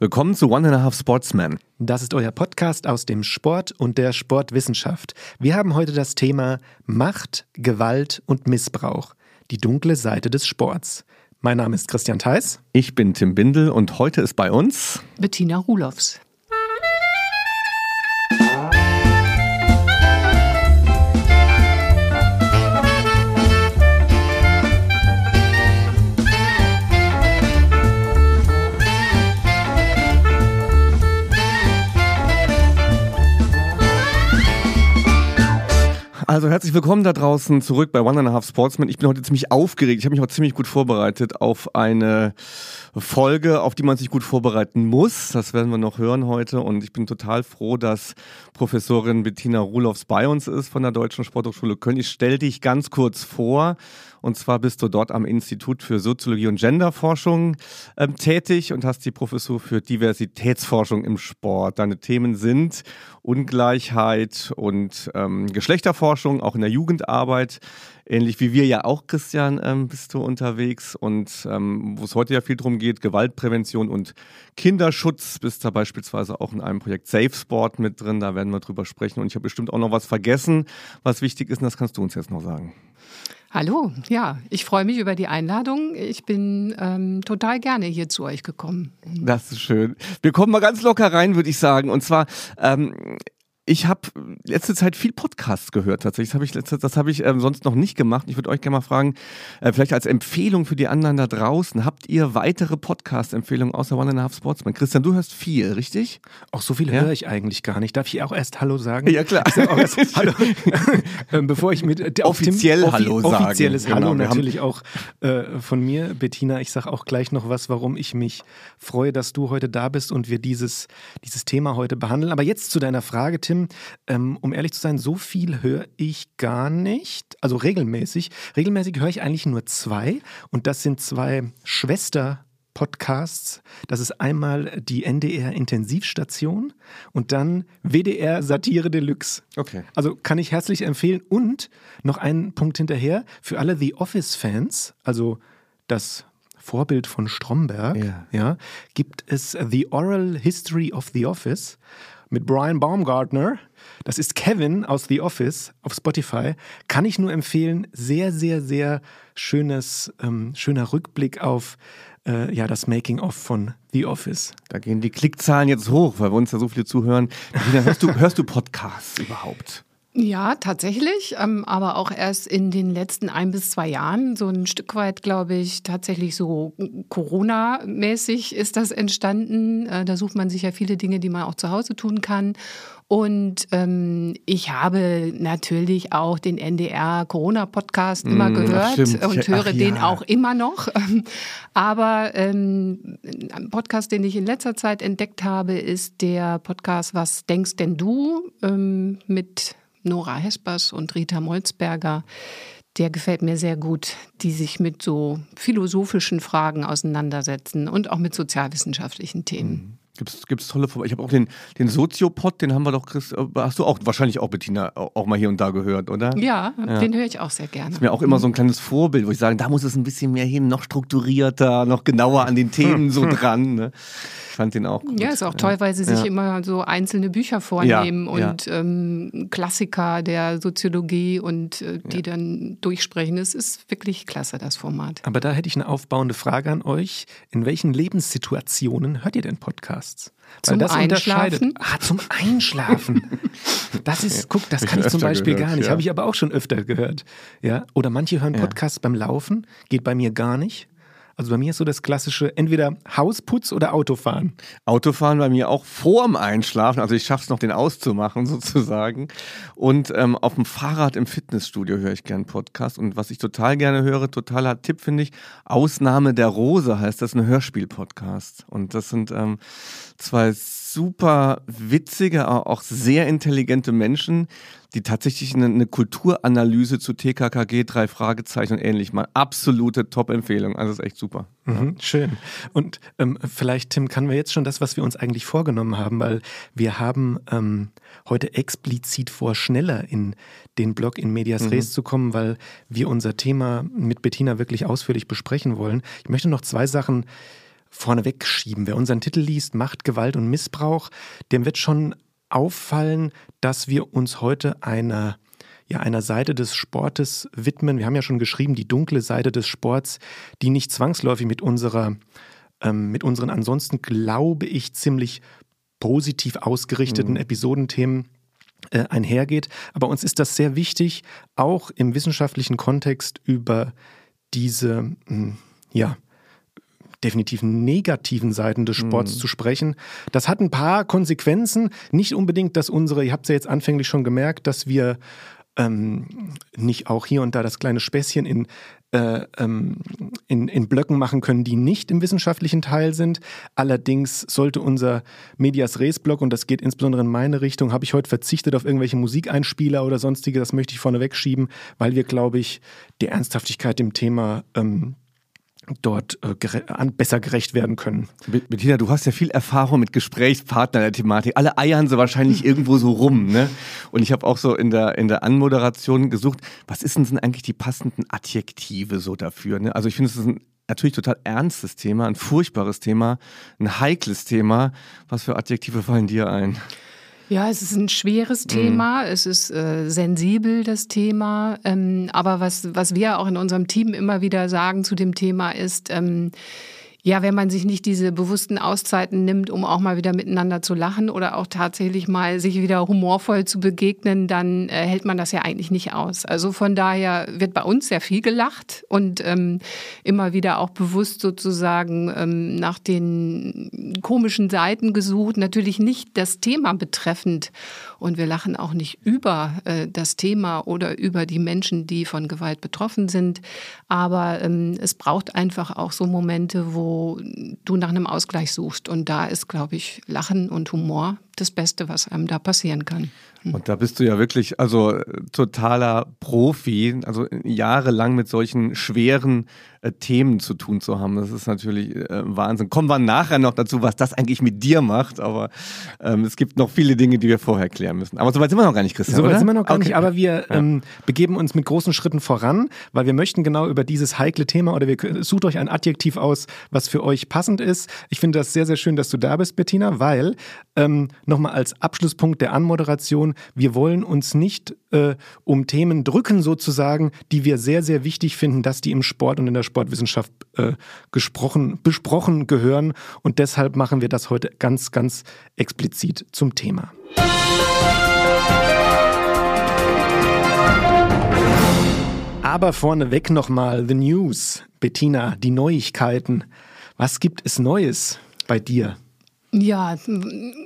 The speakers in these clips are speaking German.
Willkommen zu One and a Half Sportsman. Das ist euer Podcast aus dem Sport und der Sportwissenschaft. Wir haben heute das Thema Macht, Gewalt und Missbrauch. Die dunkle Seite des Sports. Mein Name ist Christian Theis. Ich bin Tim Bindel und heute ist bei uns Bettina Rulofs. Also herzlich willkommen da draußen zurück bei One and a Half Sportsman. Ich bin heute ziemlich aufgeregt. Ich habe mich auch ziemlich gut vorbereitet auf eine Folge, auf die man sich gut vorbereiten muss. Das werden wir noch hören heute. Und ich bin total froh, dass Professorin Bettina Rulofs bei uns ist von der Deutschen Sporthochschule Köln. Ich stelle dich ganz kurz vor. Und zwar bist du dort am Institut für Soziologie und Genderforschung ähm, tätig und hast die Professur für Diversitätsforschung im Sport. Deine Themen sind Ungleichheit und ähm, Geschlechterforschung, auch in der Jugendarbeit. Ähnlich wie wir ja auch, Christian, ähm, bist du unterwegs. Und ähm, wo es heute ja viel darum geht, Gewaltprävention und Kinderschutz, bist da beispielsweise auch in einem Projekt Safe Sport mit drin. Da werden wir drüber sprechen. Und ich habe bestimmt auch noch was vergessen, was wichtig ist. Und das kannst du uns jetzt noch sagen. Hallo, ja, ich freue mich über die Einladung. Ich bin ähm, total gerne hier zu euch gekommen. Das ist schön. Wir kommen mal ganz locker rein, würde ich sagen. Und zwar, ähm, ich habe letzte Zeit viel Podcasts gehört tatsächlich. Das habe ich, letzte, das hab ich ähm, sonst noch nicht gemacht. Ich würde euch gerne mal fragen, äh, vielleicht als Empfehlung für die anderen da draußen, habt ihr weitere Podcast-Empfehlungen außer One and a Half Sportsman? Christian, du hörst viel, richtig? Auch so viel Ja? höre ich eigentlich gar nicht. Darf ich auch erst Hallo sagen? Ja, klar. Ich auch erst Hallo. Ähm, Bevor ich mit äh, Offiziell Tim, Hallo sagen. Offizielles Genau, Hallo natürlich auch äh, von mir, Bettina. Ich sage auch gleich noch was, warum ich mich freue, dass du heute da bist und wir dieses, dieses Thema heute behandeln. Aber jetzt zu deiner Frage, Tim. Ähm, um ehrlich zu sein, so viel höre ich gar nicht. Also regelmäßig. Regelmäßig höre ich eigentlich nur zwei. Und das sind zwei Schwester- Podcasts. Das ist einmal die NDR Intensivstation und dann WDR Satire Deluxe. Okay. Also kann ich herzlich empfehlen. Und noch einen Punkt hinterher für alle The Office-Fans, also das Vorbild von Stromberg, Ja. ja, gibt es The Oral History of the Office mit Brian Baumgartner. Das ist Kevin aus The Office auf Spotify. Kann ich nur empfehlen. Sehr, sehr, sehr schönes, ähm, schöner Rückblick auf äh, ja, das Making-of von The Office. Da gehen die Klickzahlen jetzt hoch, weil wir uns da so viele zuhören. Hörst du, hörst du Podcasts überhaupt? Ja, tatsächlich, ähm, aber auch erst in den letzten ein bis zwei Jahren. So ein Stück weit, glaube ich, tatsächlich so Corona-mäßig ist das entstanden. Äh, da sucht man sich ja viele Dinge, die man auch zu Hause tun kann. Und ähm, ich habe natürlich auch den NDR-Corona-Podcast immer Mm, ach, gehört und Ach, höre den ja. auch immer noch. Aber ähm, ein Podcast, den ich in letzter Zeit entdeckt habe, ist der Podcast Was denkst denn du? Ähm, mit Nora Hespers und Rita Molzberger. Der gefällt mir sehr gut, die sich mit so philosophischen Fragen auseinandersetzen und auch mit sozialwissenschaftlichen Themen. Gibt's, gibt's tolle Vor Ich habe auch den, den Soziopod, den haben wir doch, Chris, äh, hast du auch wahrscheinlich auch, Bettina, auch mal hier und da gehört, oder? Ja, den höre ich auch sehr gerne. Ist mir auch immer so ein kleines Vorbild, wo ich sage, da muss es ein bisschen mehr hin, noch strukturierter, noch genauer an den Themen so dran. Ne? Ich fand den auch gut. Ja, ist auch toll, weil sie sich Ja. immer so einzelne Bücher vornehmen Ja, und Ähm, Klassiker der Soziologie und äh, die dann durchsprechen. Es ist wirklich klasse, das Format. Aber da hätte ich eine aufbauende Frage an euch. In welchen Lebenssituationen hört ihr denn Podcasts? Zum das. Einschlafen? Ah, zum Einschlafen. Das ist, guck, das kann ich ich zum Beispiel gehört, gar nicht. ja. Habe ich aber auch schon öfter gehört. Ja? Oder manche hören Ja. Podcasts beim Laufen, geht bei mir gar nicht. Also bei mir ist so das klassische, entweder Hausputz oder Autofahren. Autofahren bei mir auch vorm Einschlafen, also ich schaffe es noch, den auszumachen sozusagen. Und ähm, auf dem Fahrrad im Fitnessstudio höre ich gern Podcast. Und was ich total gerne höre, totaler Tipp finde ich, Ausnahme der Rose heißt das, ein Hörspiel-Podcast. Und das sind ähm, zwei super witzige, aber auch sehr intelligente Menschen, die tatsächlich eine, eine Kulturanalyse zu TKKG, drei Fragezeichen und ähnlich mal absolute Top-Empfehlung. Also ist echt super. Mhm, schön. Und ähm, vielleicht, Tim, kann wir jetzt schon das, was wir uns eigentlich vorgenommen haben, weil wir haben ähm, heute explizit vor, schneller in den Blog in Medias Res zu kommen, weil wir unser Thema mit Bettina wirklich ausführlich besprechen wollen. Ich möchte noch zwei Sachen vorneweg schieben. Wer unseren Titel liest, Macht, Gewalt und Missbrauch, dem wird schon auffallen, dass wir uns heute einer ja, einer Seite des Sportes widmen. Wir haben ja schon geschrieben, die dunkle Seite des Sports, die nicht zwangsläufig mit unserer, ähm, mit unseren ansonsten, glaube ich, ziemlich positiv ausgerichteten mhm. Episodenthemen äh, einhergeht. Aber uns ist das sehr wichtig, auch im wissenschaftlichen Kontext über diese, mh, hm, ja, definitiv negativen Seiten des Sports mhm. zu sprechen. Das hat ein paar Konsequenzen. Nicht unbedingt, dass unsere, ihr habt es ja jetzt anfänglich schon gemerkt, dass wir ähm, nicht auch hier und da das kleine Späßchen in, äh, ähm, in, in Blöcken machen können, die nicht im wissenschaftlichen Teil sind. Allerdings sollte unser Medias Res Blog, und das geht insbesondere in meine Richtung, habe ich heute verzichtet auf irgendwelche Musikeinspieler oder sonstige, das möchte ich vorneweg schieben, weil wir, glaube ich, der Ernsthaftigkeit dem Thema ähm, dort äh, gere besser gerecht werden können. Bettina, du hast ja viel Erfahrung mit Gesprächspartnern der Thematik. Alle eiern sie wahrscheinlich irgendwo so rum, ne? Und ich habe auch so in der in der Anmoderation gesucht, was ist denn eigentlich die passenden Adjektive so dafür? Ne? Also ich finde, es ist ein natürlich total ernstes Thema, ein furchtbares Thema, ein heikles Thema. Was für Adjektive fallen dir ein? Ja, es ist ein schweres mhm. Thema, mhm. es ist äh, sensibel, das Thema. Ähm, aber was, was wir auch in unserem Team immer wieder sagen zu dem Thema ist, ähm, ja, wenn man sich nicht diese bewussten Auszeiten nimmt, um auch mal wieder miteinander zu lachen oder auch tatsächlich mal sich wieder humorvoll zu begegnen, dann äh, hält man das ja eigentlich nicht aus. Also von daher wird bei uns sehr viel gelacht und ähm, immer wieder auch bewusst sozusagen ähm, nach den komischen Seiten gesucht. Natürlich nicht das Thema betreffend und wir lachen auch nicht über äh, das Thema oder über die Menschen, die von Gewalt betroffen sind. Aber ähm, es braucht einfach auch so Momente, wo du nach einem Ausgleich suchst. Und da ist, glaube ich, Lachen und Humor das Beste, was einem da passieren kann. Hm. Und da bist du ja wirklich, also totaler Profi, also jahrelang mit solchen schweren äh, Themen zu tun zu haben. Das ist natürlich äh, Wahnsinn. Kommen wir nachher noch dazu, was das eigentlich mit dir macht, aber ähm, es gibt noch viele Dinge, die wir vorher klären müssen. Aber soweit sind wir noch gar nicht, Christian. Soweit sind wir noch gar okay. nicht, aber wir ja. ähm, begeben uns mit großen Schritten voran, weil wir möchten genau über dieses heikle Thema oder wir sucht euch ein Adjektiv aus, was für euch passend ist. Ich finde das sehr, sehr schön, dass du da bist, Bettina, weil ähm, nochmal als Abschlusspunkt der Anmoderation, wir wollen uns nicht äh, um Themen drücken sozusagen, die wir sehr, sehr wichtig finden, dass die im Sport und in der Sportwissenschaft äh, gesprochen, besprochen gehören. Und deshalb machen wir das heute ganz, ganz explizit zum Thema. Aber vorneweg nochmal The News. Bettina, die Neuigkeiten. Was gibt es Neues bei dir? Ja,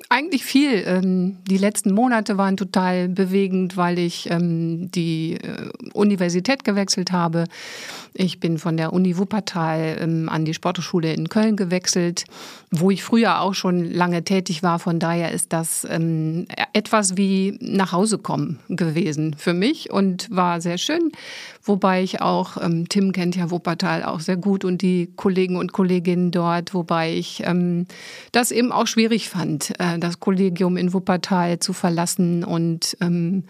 eigentlich viel. Ähm, die letzten Monate waren total bewegend, weil ich ähm, die äh, Universität gewechselt habe. Ich bin von der Uni Wuppertal ähm, an die Sporthochschule in Köln gewechselt, wo ich früher auch schon lange tätig war. Von daher ist das etwas wie nach Hause kommen gewesen für mich und war sehr schön. Wobei ich auch, Tim kennt ja Wuppertal auch sehr gut und die Kollegen und Kolleginnen dort, wobei ich das eben auch schwierig fand, äh, das Kollegium in Wuppertal zu verlassen und ähm,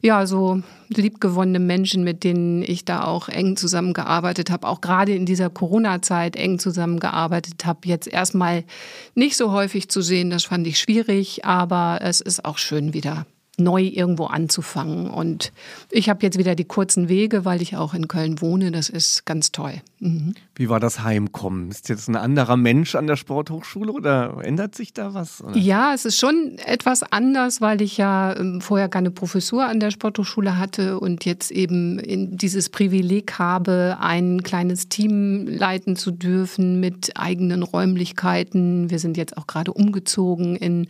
ja, so liebgewonnene Menschen, mit denen ich da auch eng zusammengearbeitet habe, auch gerade in dieser Corona-Zeit eng zusammengearbeitet habe, jetzt erstmal nicht so häufig zu sehen, das fand ich schwierig, aber es ist auch schön wieder neu irgendwo anzufangen. Und ich habe jetzt wieder die kurzen Wege, weil ich auch in Köln wohne. Das ist ganz toll. Mhm. Wie war das Heimkommen? Ist jetzt ein anderer Mensch an der Sporthochschule oder ändert sich da was? Oder? Ja, es ist schon etwas anders, weil ich ja ähm, vorher keine Professur an der Sporthochschule hatte und jetzt eben dieses Privileg habe, ein kleines Team leiten zu dürfen mit eigenen Räumlichkeiten. Wir sind jetzt auch gerade umgezogen in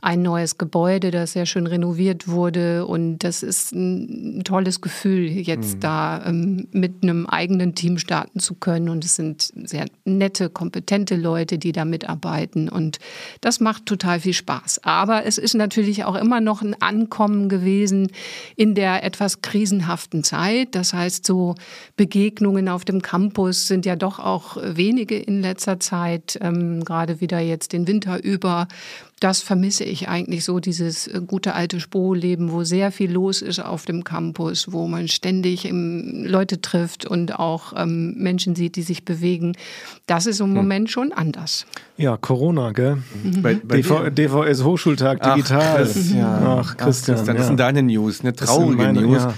ein neues Gebäude, das sehr schön renoviert wurde und das ist ein tolles Gefühl, jetzt mhm. da ähm, mit einem eigenen Team starten zu zu können. Und es sind sehr nette, kompetente Leute, die da mitarbeiten. Und das macht total viel Spaß. Aber es ist natürlich auch immer noch ein Ankommen gewesen in der etwas krisenhaften Zeit. Das heißt, so Begegnungen auf dem Campus sind ja doch auch wenige in letzter Zeit, ähm, gerade wieder jetzt den Winter über das vermisse ich eigentlich so, dieses äh, gute alte Spo-Leben, wo sehr viel los ist auf dem Campus, wo man ständig ähm, Leute trifft und auch ähm, Menschen sieht, die sich bewegen. Das ist im hm. Moment schon anders. Ja, Corona, gell? Mhm. Bei, bei DV, DVS Hochschultag digital. Ach, Christian. Ach, Christian, Ach, Christian das sind deine News, eine traurige meine, News. Ja.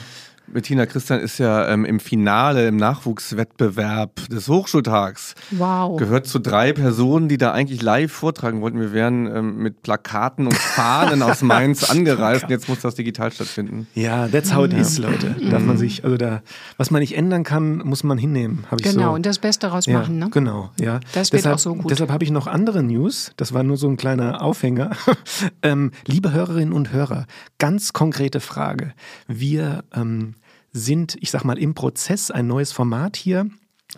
Bettina Christian ist ja ähm, im Finale im Nachwuchswettbewerb des Hochschultags. Wow. Gehört zu drei Personen, die da eigentlich live vortragen wollten. Wir wären ähm, mit Plakaten und Fahnen aus Mainz angereist. Und jetzt muss das digital stattfinden. Ja, that's how it ja. is, Leute. Darf man sich, also da, was man nicht ändern kann, muss man hinnehmen. Hab ich genau, so. und das Beste daraus ja, machen, ne? Genau, ja. Das wird deshalb, auch so gut. Deshalb habe ich noch andere News. Das war nur so ein kleiner Aufhänger. ähm, liebe Hörerinnen und Hörer, ganz konkrete Frage. Wir ähm, sind, ich sag mal, im Prozess, ein neues Format hier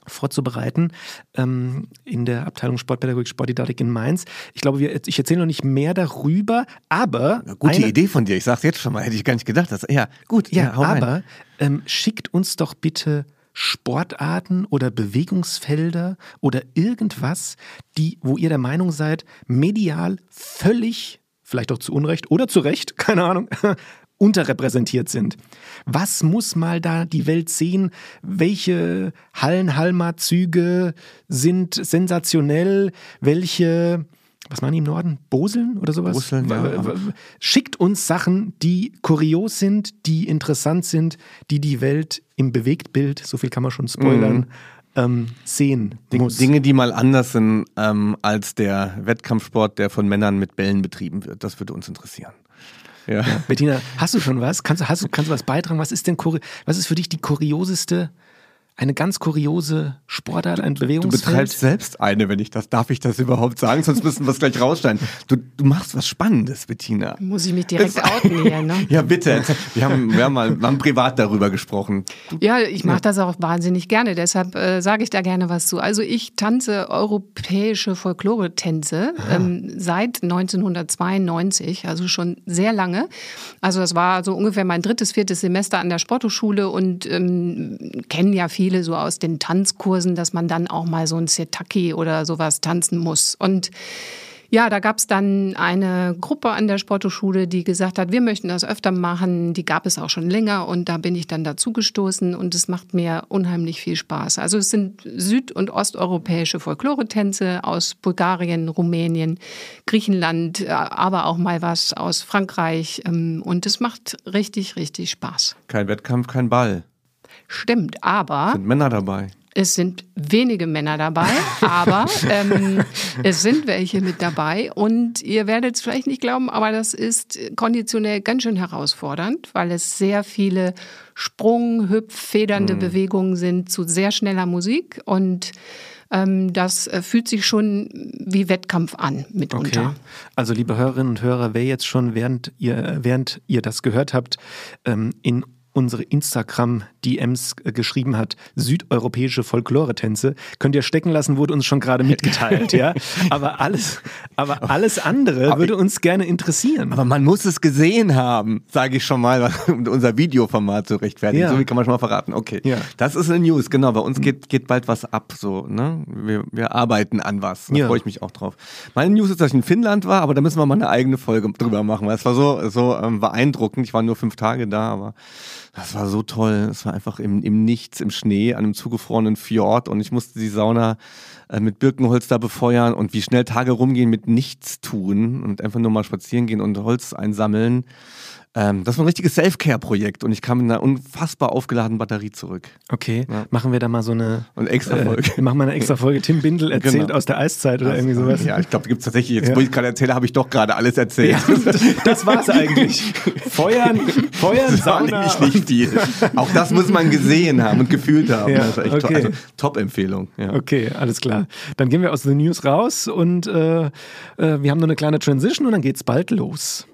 vorzubereiten ähm, in der Abteilung Sportpädagogik, Sportdidaktik in Mainz. Ich glaube, wir, ich erzähle noch nicht mehr darüber, aber... Eine gute eine, Idee von dir, ich sag's jetzt schon mal, hätte ich gar nicht gedacht. Dass, ja, gut. Ja, ja aber ähm, schickt uns doch bitte Sportarten oder Bewegungsfelder oder irgendwas, die, wo ihr der Meinung seid, medial völlig, vielleicht auch zu Unrecht oder zu Recht, keine Ahnung, unterrepräsentiert sind. Was muss mal da die Welt sehen? Welche Hallenhalmer-Züge sind sensationell? Welche was machen die im Norden? Boseln oder sowas? Boseln, ja. Schickt uns Sachen, die kurios sind, die interessant sind, die die Welt im Bewegtbild, so viel kann man schon spoilern, mhm. ähm, sehen muss. Dinge, die mal anders sind ähm, als der Wettkampfsport, der von Männern mit Bällen betrieben wird. Das würde uns interessieren. Ja. Bettina, hast du schon was? Kannst, hast du, kannst du was beitragen? Was ist denn was ist für dich die kurioseste eine ganz kuriose Sportart, ein Bewegungsfeld. Du betreibst selbst eine, wenn ich das, darf ich das überhaupt sagen? Sonst müssen wir es gleich rausstellen. Du, du machst was Spannendes, Bettina. Muss ich mich direkt das, outen hier, ne? ja, bitte. Wir haben, wir haben mal wir haben privat darüber gesprochen. Ja, ich mache das auch wahnsinnig gerne, deshalb äh, sage ich da gerne was zu. Also ich tanze europäische Folklore-Tänze ähm, seit 1992, also schon sehr lange. Also das war so ungefähr mein drittes, viertes Semester an der Sporthochschule und ähm, kennen ja viele viele so aus den Tanzkursen, dass man dann auch mal so ein Setaki oder sowas tanzen muss. Und ja, da gab es dann eine Gruppe an der Sporthochschule, die gesagt hat, wir möchten das öfter machen. Die gab es auch schon länger und da bin ich dann dazugestoßen und es macht mir unheimlich viel Spaß. Also es sind süd- und osteuropäische Folklore-Tänze aus Bulgarien, Rumänien, Griechenland, äh, aber auch mal was aus Frankreich ähm, und es macht richtig, richtig Spaß. Kein Wettkampf, kein Ball. Stimmt, aber. Sind Männer dabei? Es sind wenige Männer dabei, aber ähm, es sind welche mit dabei. Und ihr werdet es vielleicht nicht glauben, aber das ist konditionell ganz schön herausfordernd, weil es sehr viele Sprung-, Hüpf-, federnde mhm. Bewegungen sind zu sehr schneller Musik. Und ähm, das äh, fühlt sich schon wie Wettkampf an mitunter. Okay. Also liebe Hörerinnen und Hörer, wer jetzt schon während ihr, während ihr das gehört habt, ähm, in unsere Instagram-DMs äh, geschrieben hat, südeuropäische Folklore-Tänze, könnt ihr stecken lassen, wurde uns schon gerade mitgeteilt, ja. Aber alles, aber alles andere aber würde uns gerne interessieren. Aber man muss es gesehen haben, sage ich schon mal, um unser Videoformat zu rechtfertigen. Ja. So wie kann man schon mal verraten. Okay. Ja. Das ist eine News, genau. Bei uns geht, geht bald was ab, so, ne? Wir, wir arbeiten an was. Da ja. freue ich mich auch drauf. Meine News ist, dass ich in Finnland war, aber da müssen wir mal eine eigene Folge drüber machen, weil es war so, so ähm, beeindruckend. Ich war nur fünf Tage da, aber das war so toll. Es war einfach im, im Nichts, im Schnee, an einem zugefrorenen Fjord und ich musste die Sauna äh, mit Birkenholz da befeuern und wie schnell Tage rumgehen mit nichts tun und einfach nur mal spazieren gehen und Holz einsammeln. Ähm, das war ein richtiges Self-Care-Projekt und ich kam mit einer unfassbar aufgeladenen Batterie zurück. Okay, ja. machen wir da mal so eine, eine extra Folge. Äh, machen wir eine extra Folge. Tim Bindel genau. erzählt genau. aus der Eiszeit oder also, irgendwie sowas. Ja, ich glaube, da gibt es tatsächlich, jetzt ja. wo ich gerade erzähle, habe ich doch gerade alles erzählt. Ja, das war es eigentlich. Feuern, Feuern, das Sauna. War nicht viel. Auch das muss man gesehen haben und gefühlt haben. Ja, okay. also Top-Empfehlung. Okay, alles klar. Dann gehen wir aus den News raus und äh, äh, wir haben noch eine kleine Transition und dann geht's bald los.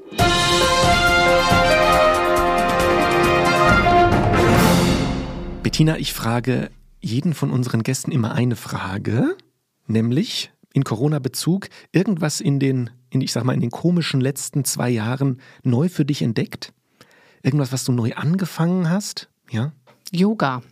Bettina, ich frage jeden von unseren Gästen immer eine Frage, nämlich in Corona-Bezug irgendwas in den, in, ich sag mal, in den komischen letzten zwei Jahren neu für dich entdeckt? Irgendwas, was du neu angefangen hast? Ja? Yoga.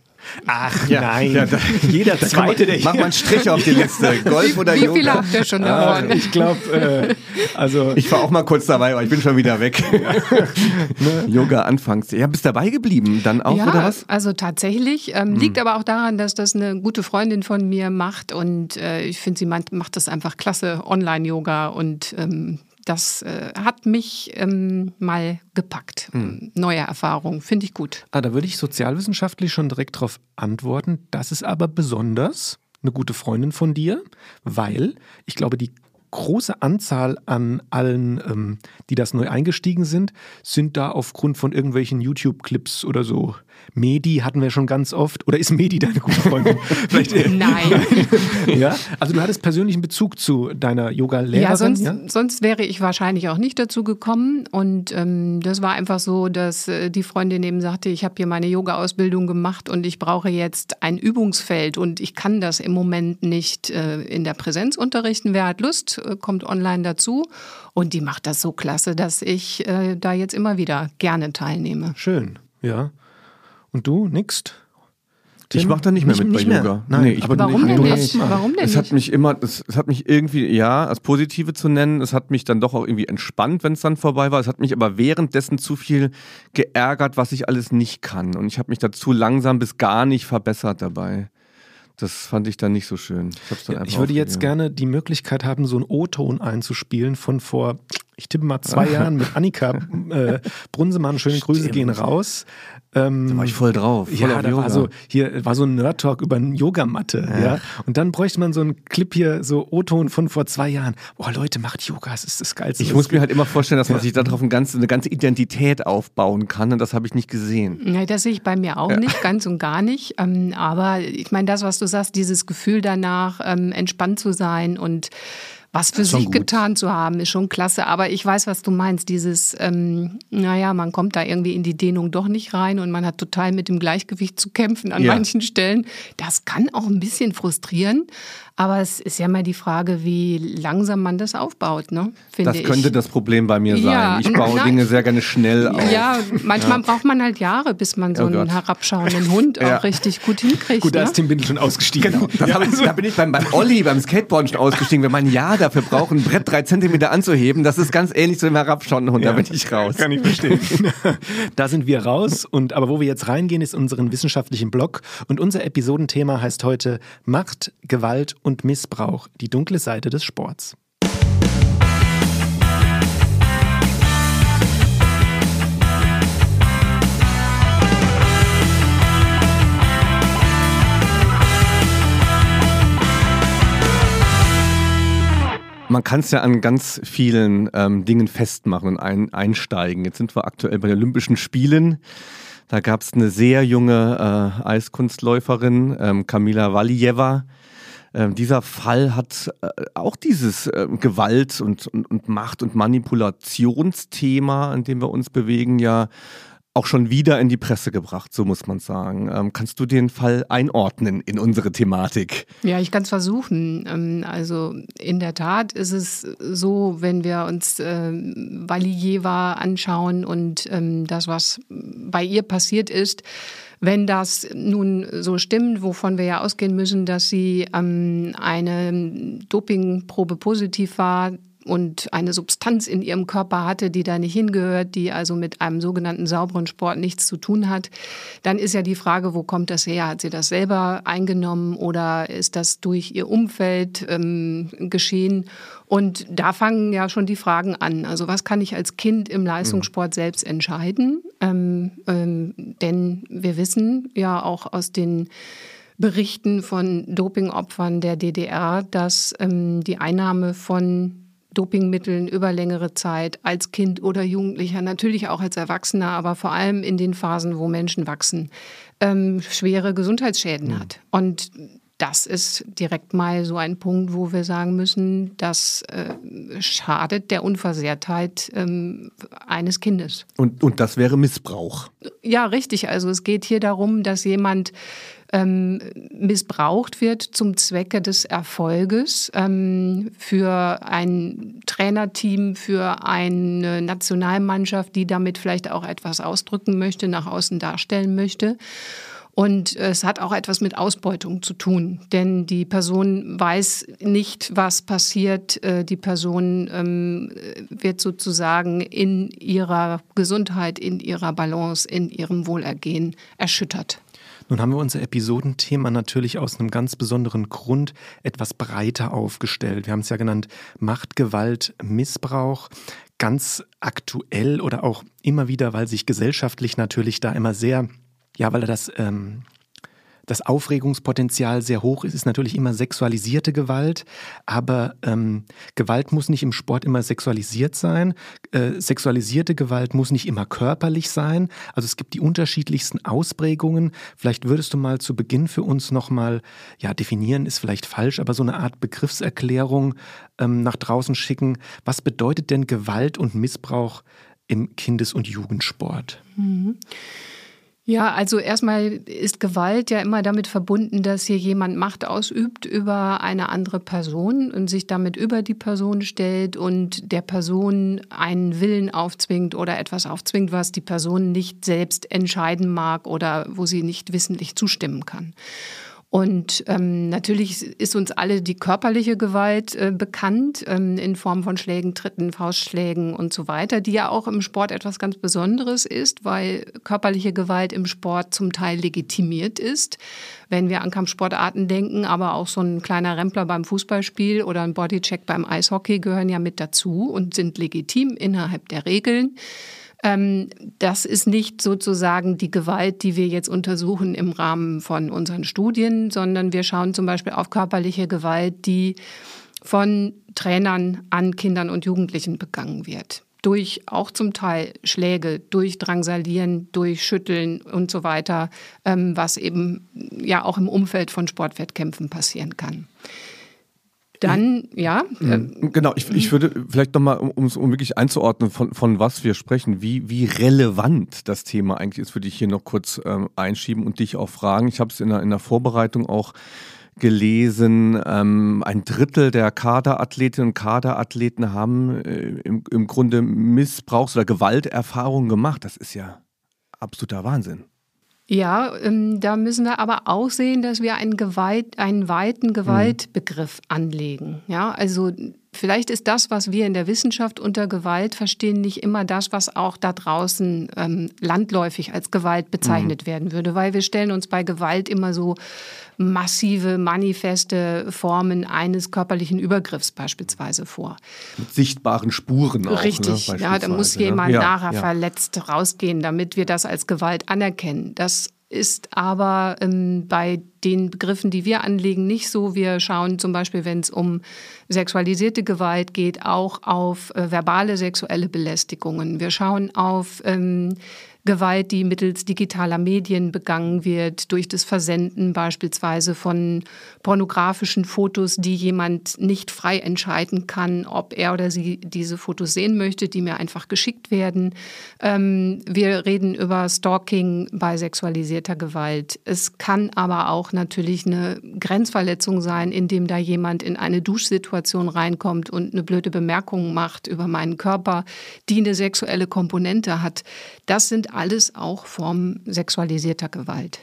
Ach Ja, nein, ja, da- jeder zweite, der Mach mal einen Strich auf die Liste. Golf oder Wie Yoga? viele habt ihr schon Ah, davon? ich glaube, äh, also Ich war auch mal kurz dabei, aber ich bin schon wieder weg. Yoga anfangs. Ja, bist dabei geblieben dann auch, ja, oder was? Hm. also tatsächlich. Ähm, Liegt aber auch daran, dass das eine gute Freundin von mir macht und äh, ich finde, sie macht, macht das einfach klasse, Online-Yoga und ähm, das äh, hat mich ähm, mal gepackt. Hm. Neue Erfahrung, finde ich gut. Ah, da würde ich sozialwissenschaftlich schon direkt darauf antworten. Das ist aber besonders eine gute Freundin von dir, weil ich glaube, die große Anzahl an allen, ähm, die das neu eingestiegen sind, sind da aufgrund von irgendwelchen YouTube-Clips oder so. Medi hatten wir schon ganz oft. Oder ist Medi deine gute Freundin? Äh, Nein. ja? Also du hattest persönlichen Bezug zu deiner Yoga-Lehrerin. Ja, sonst, ja? sonst wäre ich wahrscheinlich auch nicht dazu gekommen. Und ähm, das war einfach so, dass äh, die Freundin eben sagte, ich habe hier meine Yoga-Ausbildung gemacht und ich brauche jetzt ein Übungsfeld und ich kann das im Moment nicht äh, in der Präsenz unterrichten. Wer hat Lust, äh, kommt online dazu. Und die macht das so klasse, dass ich äh, da jetzt immer wieder gerne teilnehme. Schön, ja. Und du, nix? Ich Tim? mache da nicht mehr Nicht- mit bei nicht mehr? Yoga. Nein, nee, ich Warum nicht, denn nee. nicht? Warum denn Es hat nicht? mich immer, es, es hat mich irgendwie, ja, als Positive zu nennen, es hat mich dann doch auch irgendwie entspannt, wenn es dann vorbei war. Es hat mich aber währenddessen zu viel geärgert, was ich alles nicht kann. Und ich habe mich dazu langsam bis gar nicht verbessert dabei. Das fand ich dann nicht so schön. Ich, hab's dann Ja, ich würde jetzt gerne die Möglichkeit haben, so einen O-Ton einzuspielen von vor, ich tippe mal zwei Jahren mit Annika äh, Brunsemann. Schöne Grüße gehen raus. Ähm, Da war ich voll drauf. Voll ja, da Yoga. war so, hier war so ein Nerd-Talk über eine Yogamatte, ja. Und dann bräuchte man so einen Clip hier, so O-Ton von vor zwei Jahren. Boah, Leute, macht Yoga, es ist das Geilste. ich muss mir halt immer vorstellen, dass man sich darauf eine ganze, eine ganze Identität aufbauen kann und das habe ich nicht gesehen. Ja, das sehe ich bei mir auch nicht, ganz und gar nicht. Ähm, aber ich meine, das, was du sagst, dieses Gefühl danach, ähm, entspannt zu sein und was für sich gut. getan zu haben, ist schon klasse. Aber ich weiß, was du meinst. Dieses, ähm, naja, man kommt da irgendwie in die Dehnung doch nicht rein und man hat total mit dem Gleichgewicht zu kämpfen an Ja. manchen Stellen. Das kann auch ein bisschen frustrieren. Aber es ist ja mal die Frage, wie langsam man das aufbaut, ne? Finde Das könnte ich. das Problem bei mir Ja, sein. Ich baue nein. Dinge sehr gerne schnell auf. Ja, manchmal braucht man halt Jahre, bis man so Oh einen Gott. herabschauenden Hund Ja. auch richtig gut hinkriegt. Gut, da ne? ist Tim Bindel schon ausgestiegen. Genau. Ich, da bin ich beim, beim Olli, beim Skateboarden schon ausgestiegen. Wenn man ein Jahr dafür braucht, ein Brett drei Zentimeter anzuheben, das ist ganz ähnlich zu dem herabschauenden Hund. Da bin ich raus. Kann ich verstehen. da sind wir raus. Und aber wo wir jetzt reingehen, ist unseren wissenschaftlichen Blog. Und unser Episodenthema heißt heute Macht, Gewalt und Missbrauch. Die dunkle Seite des Sports. Man kann es ja an ganz vielen ähm, Dingen festmachen und ein, einsteigen. Jetzt sind wir aktuell bei den Olympischen Spielen. Da gab es eine sehr junge äh, Eiskunstläuferin, ähm, Kamila Valieva. Ähm, dieser Fall hat äh, auch dieses äh, Gewalt und, und, und Macht- und Manipulationsthema, in dem wir uns bewegen, ja auch schon wieder in die Presse gebracht, so muss man sagen. Ähm, kannst du den Fall einordnen in unsere Thematik? Ja, ich kann es versuchen. Ähm, Also in der Tat ist es so, wenn wir uns ähm, Valijewa anschauen und ähm, das, was bei ihr passiert ist, wenn das nun so stimmt, wovon wir ja ausgehen müssen, dass sie ähm, eine Dopingprobe positiv war, und eine Substanz in ihrem Körper hatte, die da nicht hingehört, die also mit einem sogenannten sauberen Sport nichts zu tun hat, dann ist ja die Frage, wo kommt das her? Hat sie das selber eingenommen oder ist das durch ihr Umfeld ähm, geschehen? Und da fangen ja schon die Fragen an. Also was kann ich als Kind im Leistungssport selbst entscheiden? Ähm, ähm, denn wir wissen ja auch aus den Berichten von Dopingopfern der DDR, dass ähm, die Einnahme von Dopingmitteln über längere Zeit als Kind oder Jugendlicher, natürlich auch als Erwachsener, aber vor allem in den Phasen, wo Menschen wachsen, ähm, schwere Gesundheitsschäden hat. Und das ist direkt mal so ein Punkt, wo wir sagen müssen, das äh, schadet der Unversehrtheit ähm, eines Kindes. Und, und das wäre Missbrauch. Ja, richtig. Also es geht hier darum, dass jemand ähm, missbraucht wird zum Zwecke des Erfolges ähm, für ein Trainerteam, für eine Nationalmannschaft, die damit vielleicht auch etwas ausdrücken möchte, nach außen darstellen möchte. Und es hat auch etwas mit Ausbeutung zu tun, denn die Person weiß nicht, was passiert. Äh, die Person ähm, wird sozusagen in ihrer Gesundheit, in ihrer Balance, in ihrem Wohlergehen erschüttert. Nun haben wir unser Episodenthema natürlich aus einem ganz besonderen Grund etwas breiter aufgestellt. Wir haben es ja genannt Macht, Gewalt, Missbrauch. Ganz aktuell oder auch immer wieder, weil sich gesellschaftlich natürlich da immer sehr ja, weil er das, ähm, das Aufregungspotenzial sehr hoch ist, ist natürlich immer sexualisierte Gewalt. Aber ähm, Gewalt muss nicht im Sport immer sexualisiert sein. Äh, sexualisierte Gewalt muss nicht immer körperlich sein. Also es gibt die unterschiedlichsten Ausprägungen. Vielleicht würdest du mal zu Beginn für uns nochmal, ja, definieren ist vielleicht falsch, aber so eine Art Begriffserklärung ähm, nach draußen schicken. Was bedeutet denn Gewalt und Missbrauch im Kindes- und Jugendsport? Mhm. Ja, also erstmal ist Gewalt ja immer damit verbunden, dass hier jemand Macht ausübt über eine andere Person und sich damit über die Person stellt und der Person einen Willen aufzwingt oder etwas aufzwingt, was die Person nicht selbst entscheiden mag oder wo sie nicht wissentlich zustimmen kann. Und ähm, natürlich ist uns alle die körperliche Gewalt äh, bekannt ähm, in Form von Schlägen, Tritten, Faustschlägen und so weiter, die ja auch im Sport etwas ganz Besonderes ist, weil körperliche Gewalt im Sport zum Teil legitimiert ist. Wenn wir an Kampfsportarten denken, aber auch so ein kleiner Rempler beim Fußballspiel oder ein Bodycheck beim Eishockey gehören ja mit dazu und sind legitim innerhalb der Regeln. Ähm, das ist nicht sozusagen die Gewalt, die wir jetzt untersuchen im Rahmen von unseren Studien, sondern wir schauen zum Beispiel auf körperliche Gewalt, die von Trainern an Kindern und Jugendlichen begangen wird. Durch auch zum Teil Schläge, durch Drangsalieren, durch Schütteln und so weiter, ähm, was eben ja auch im Umfeld von Sportwettkämpfen passieren kann. Dann, ja. Mhm. Genau, ich, ich würde vielleicht nochmal, um es um wirklich einzuordnen, von, von was wir sprechen, wie, wie relevant das Thema eigentlich ist, würde ich hier noch kurz ähm, einschieben und dich auch fragen. Ich habe es in der, in der Vorbereitung auch gelesen, ähm, ein Drittel der Kaderathletinnen und Kaderathleten haben äh, im, im Grunde Missbrauchs- oder Gewalterfahrungen gemacht. Das ist ja absoluter Wahnsinn. Ja, ähm, da müssen wir aber auch sehen, dass wir einen, Gewalt, einen weiten Gewaltbegriff anlegen. Ja, also vielleicht ist das, was wir in der Wissenschaft unter Gewalt verstehen, nicht immer das, was auch da draußen ähm, landläufig als Gewalt bezeichnet mhm. werden würde, weil wir stellen uns bei Gewalt immer so massive, manifeste Formen eines körperlichen Übergriffs beispielsweise vor. Mit sichtbaren Spuren auch. Ne, Richtig, ne, ja, da muss ne? jemand ja, nachher ja. verletzt rausgehen, damit wir das als Gewalt anerkennen. Das ist aber ähm, bei den Begriffen, die wir anlegen, nicht so. Wir schauen zum Beispiel, wenn es um sexualisierte Gewalt geht, auch auf äh, verbale sexuelle Belästigungen. Wir schauen auf ähm, Gewalt, die mittels digitaler Medien begangen wird, durch das Versenden beispielsweise von pornografischen Fotos, die jemand nicht frei entscheiden kann, ob er oder sie diese Fotos sehen möchte, die mir einfach geschickt werden. Ähm, wir reden über Stalking bei sexualisierter Gewalt. Es kann aber auch natürlich eine Grenzverletzung sein, indem da jemand in eine Duschsituation reinkommt und eine blöde Bemerkung macht über meinen Körper, die eine sexuelle Komponente hat. Das sind alles auch Formen sexualisierter Gewalt.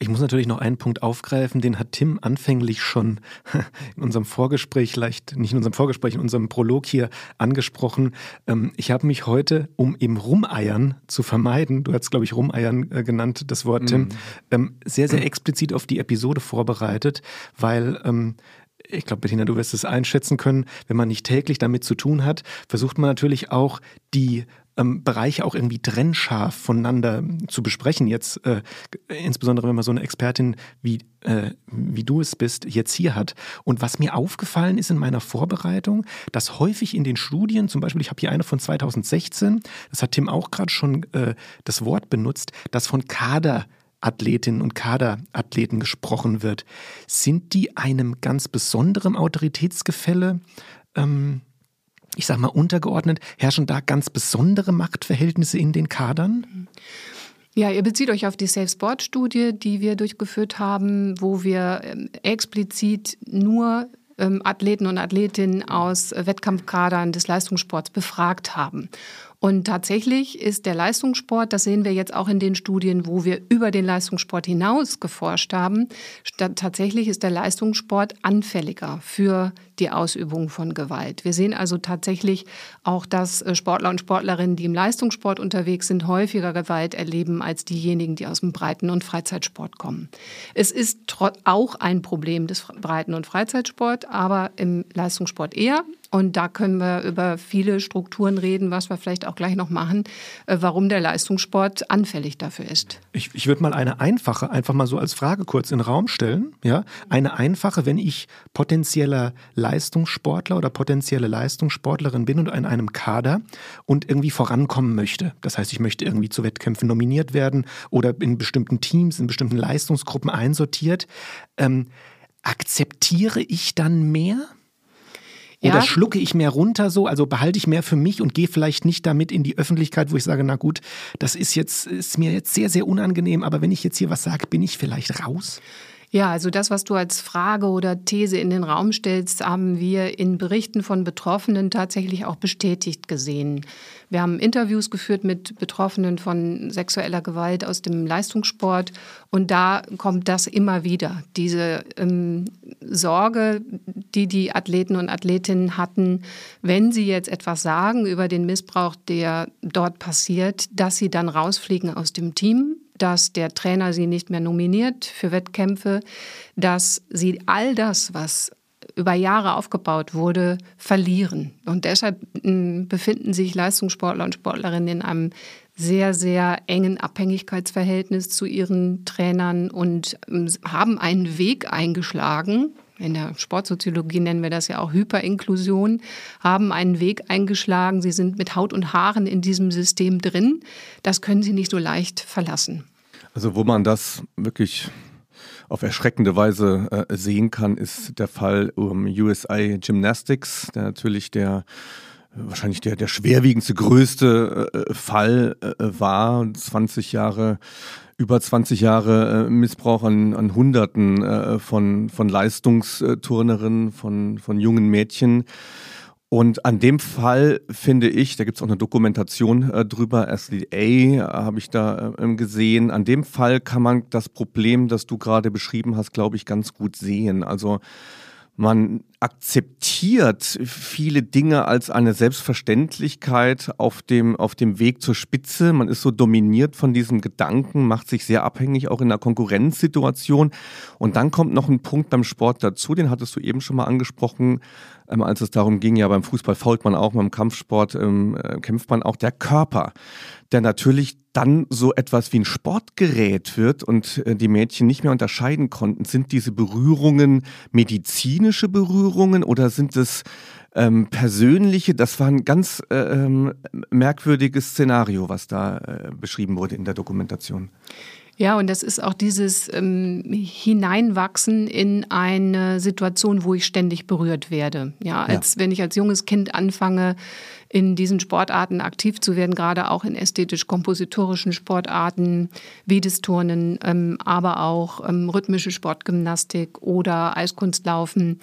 Ich muss natürlich noch einen Punkt aufgreifen, den hat Tim anfänglich schon in unserem Vorgespräch, vielleicht nicht in unserem Vorgespräch, in unserem Prolog hier angesprochen. Ähm, ich habe mich heute, um eben Rumeiern zu vermeiden, du hast, glaube ich, Rumeiern äh, genannt, das Wort, Tim, mhm. Ähm, sehr, sehr explizit auf die Episode vorbereitet, weil ähm, ich glaube, Bettina, du wirst es einschätzen können, wenn man nicht täglich damit zu tun hat, versucht man natürlich auch die ähm, Bereiche auch irgendwie trennscharf voneinander zu besprechen. Jetzt, äh, insbesondere wenn man so eine Expertin wie, äh, wie du es bist, jetzt hier hat. Und was mir aufgefallen ist in meiner Vorbereitung, dass häufig in den Studien, zum Beispiel, ich habe hier eine von 2016, das hat Tim auch gerade schon äh, das Wort benutzt, dass von Kader Athletinnen und Kaderathleten gesprochen wird. Sind die einem ganz besonderen Autoritätsgefälle ähm, ich sag mal, untergeordnet? Herrschen da ganz besondere Machtverhältnisse in den Kadern? Ja, ihr bezieht euch auf die Safe Sport Studie, die wir durchgeführt haben, wo wir ähm, explizit nur ähm, Athleten und Athletinnen aus Wettkampfkadern des Leistungssports befragt haben. Und tatsächlich ist der Leistungssport, das sehen wir jetzt auch in den Studien, wo wir über den Leistungssport hinaus geforscht haben, tatsächlich ist der Leistungssport anfälliger für die Ausübung von Gewalt. Wir sehen also tatsächlich auch, dass äh, Sportler und Sportlerinnen, die im Leistungssport unterwegs sind, häufiger Gewalt erleben als diejenigen, die aus dem Breiten- und Freizeitsport kommen. Es ist auch ein Problem des Breiten- und Freizeitsport, aber im Leistungssport eher. Und da können wir über viele Strukturen reden, was wir vielleicht auch gleich noch machen, äh, warum der Leistungssport anfällig dafür ist. Ich, ich würde mal eine einfache, einfach mal so als Frage kurz in den Raum stellen. Ja? Eine einfache, wenn ich potenzieller Leistungssportler oder potenzielle Leistungssportlerin bin und in einem Kader und irgendwie vorankommen möchte. Das heißt, ich möchte irgendwie zu Wettkämpfen nominiert werden oder in bestimmten Teams, in bestimmten Leistungsgruppen einsortiert. Ähm, akzeptiere ich dann mehr? Oder ja. schlucke ich mehr runter so, also behalte ich mehr für mich und gehe vielleicht nicht damit in die Öffentlichkeit, wo ich sage, na gut, das ist jetzt, ist mir jetzt sehr, sehr unangenehm, aber wenn ich jetzt hier was sage, bin ich vielleicht raus? Ja, also das, was du als Frage oder These in den Raum stellst, haben wir in Berichten von Betroffenen tatsächlich auch bestätigt gesehen. Wir haben Interviews geführt mit Betroffenen von sexueller Gewalt aus dem Leistungssport und da kommt das immer wieder. Diese ähm, Sorge, die die Athleten und Athletinnen hatten, wenn sie jetzt etwas sagen über den Missbrauch, der dort passiert, dass sie dann rausfliegen aus dem Team, dass der Trainer sie nicht mehr nominiert für Wettkämpfe, dass sie all das, was über Jahre aufgebaut wurde, verlieren. Und deshalb hm, befinden sich Leistungssportler und Sportlerinnen in einem sehr, sehr engen Abhängigkeitsverhältnis zu ihren Trainern und hm, haben einen Weg eingeschlagen. In der Sportsoziologie nennen wir das ja auch Hyperinklusion, haben einen Weg eingeschlagen. Sie sind mit Haut und Haaren in diesem System drin. Das können sie nicht so leicht verlassen. Also wo man das wirklich auf erschreckende Weise äh, sehen kann, ist der Fall um USA Gymnastics, der natürlich der wahrscheinlich der, der schwerwiegendste, größte äh, Fall äh, war. 20 Jahre, über 20 Jahre äh, Missbrauch an, an Hunderten äh, von, von Leistungsturnerinnen, von, von jungen Mädchen. Und an dem Fall finde ich, da gibt es auch eine Dokumentation äh, drüber, Ashley A. Habe ich da äh, gesehen. An dem Fall kann man das Problem, das du gerade beschrieben hast, glaube ich, ganz gut sehen. Also man akzeptiert viele Dinge als eine Selbstverständlichkeit auf dem, auf dem Weg zur Spitze. Man ist so dominiert von diesem Gedanken, macht sich sehr abhängig, auch in einer Konkurrenzsituation. Und dann kommt noch ein Punkt beim Sport dazu, den hattest du eben schon mal angesprochen, ähm, als es darum ging, ja beim Fußball fault man auch, beim Kampfsport ähm, äh, kämpft man auch der Körper, der natürlich dann so etwas wie ein Sportgerät wird und äh, die Mädchen nicht mehr unterscheiden konnten. Sind diese Berührungen medizinische Berührungen oder sind es ähm, persönliche? Das war ein ganz äh, ähm, merkwürdiges Szenario, was da äh, beschrieben wurde in der Dokumentation. Ja, und das ist auch dieses ähm, Hineinwachsen in eine Situation, wo ich ständig berührt werde. Ja, als ja. wenn ich als junges Kind anfange, in diesen Sportarten aktiv zu werden, gerade auch in ästhetisch-kompositorischen Sportarten wie das Turnen, ähm, aber auch ähm, rhythmische Sportgymnastik oder Eiskunstlaufen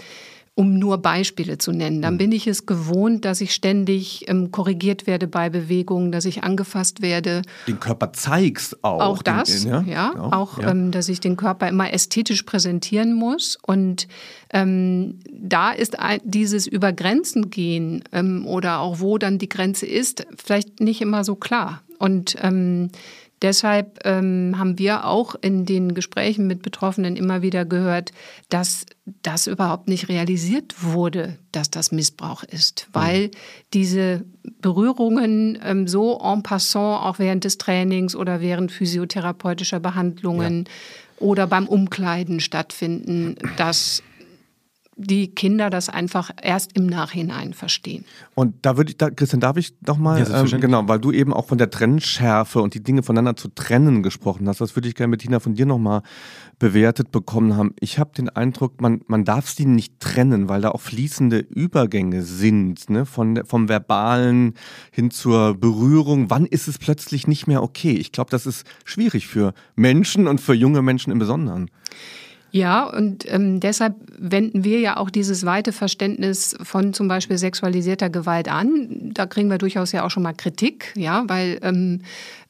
um nur Beispiele zu nennen. Dann mhm. bin ich es gewohnt, dass ich ständig ähm, korrigiert werde bei Bewegungen, dass ich angefasst werde. Den Körper zeigst auch. Auch das, den, ja, ja, genau. auch, ja. Ähm, dass ich den Körper immer ästhetisch präsentieren muss. Und ähm, da ist ein, dieses Über Grenzen gehen ähm, oder auch wo dann die Grenze ist, vielleicht nicht immer so klar. Und ähm, Deshalb ähm, haben wir auch in den Gesprächen mit Betroffenen immer wieder gehört, dass das überhaupt nicht realisiert wurde, dass das Missbrauch ist, mhm. weil diese Berührungen ähm, so en passant auch während des Trainings oder während physiotherapeutischer Behandlungen ja. oder beim Umkleiden stattfinden, dass die Kinder das einfach erst im Nachhinein verstehen. Und da würde ich, da, Christian, darf ich nochmal, ja, ähm, genau, weil du eben auch von der Trennschärfe und die Dinge voneinander zu trennen gesprochen hast, das würde ich gerne mit Tina von dir nochmal bewertet bekommen haben. Ich habe den Eindruck, man, man darf sie nicht trennen, weil da auch fließende Übergänge sind, ne? Von, vom Verbalen hin zur Berührung. Wann ist es plötzlich nicht mehr okay? Ich glaube, das ist schwierig für Menschen und für junge Menschen im Besonderen. Ja, und ähm, deshalb wenden wir ja auch dieses weite Verständnis von zum Beispiel sexualisierter Gewalt an. Da kriegen wir durchaus ja auch schon mal Kritik, ja, weil ähm,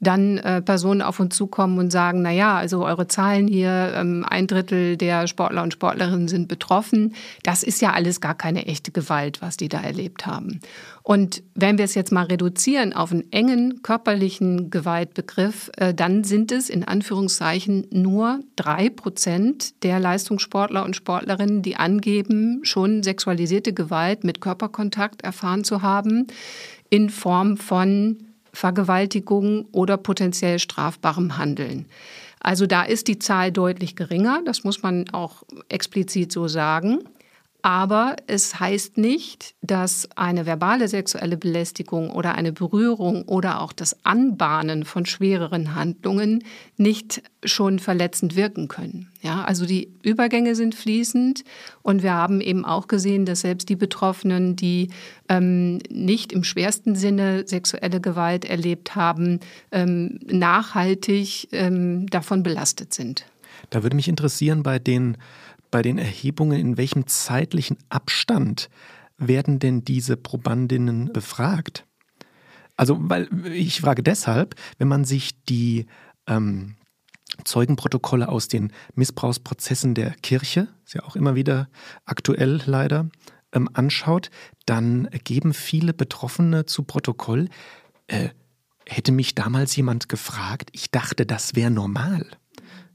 dann äh, Personen auf uns zukommen und sagen, na ja, also eure Zahlen hier, ähm, ein Drittel der Sportler und Sportlerinnen sind betroffen. Das ist ja alles gar keine echte Gewalt, was die da erlebt haben. Und wenn wir es jetzt mal reduzieren auf einen engen körperlichen Gewaltbegriff, äh, dann sind es in Anführungszeichen nur drei Prozent der Leistungssportler und Sportlerinnen, die angeben, schon sexualisierte Gewalt mit Körperkontakt erfahren zu haben in Form von Vergewaltigung oder potenziell strafbarem Handeln. Also da ist die Zahl deutlich geringer, das muss man auch explizit so sagen. Aber es heißt nicht, dass eine verbale sexuelle Belästigung oder eine Berührung oder auch das Anbahnen von schwereren Handlungen nicht schon verletzend wirken können. Ja, also die Übergänge sind fließend und wir haben eben auch gesehen, dass selbst die Betroffenen, die ähm, nicht im schwersten Sinne sexuelle Gewalt erlebt haben, ähm, nachhaltig ähm, davon belastet sind. Da würde mich interessieren bei den bei den Erhebungen, in welchem zeitlichen Abstand werden denn diese Probandinnen befragt? Also, weil ich frage deshalb, wenn man sich die ähm, Zeugenprotokolle aus den Missbrauchsprozessen der Kirche, ist ja auch immer wieder aktuell leider, ähm, anschaut, dann geben viele Betroffene zu Protokoll, äh, hätte mich damals jemand gefragt, ich dachte, das wäre normal.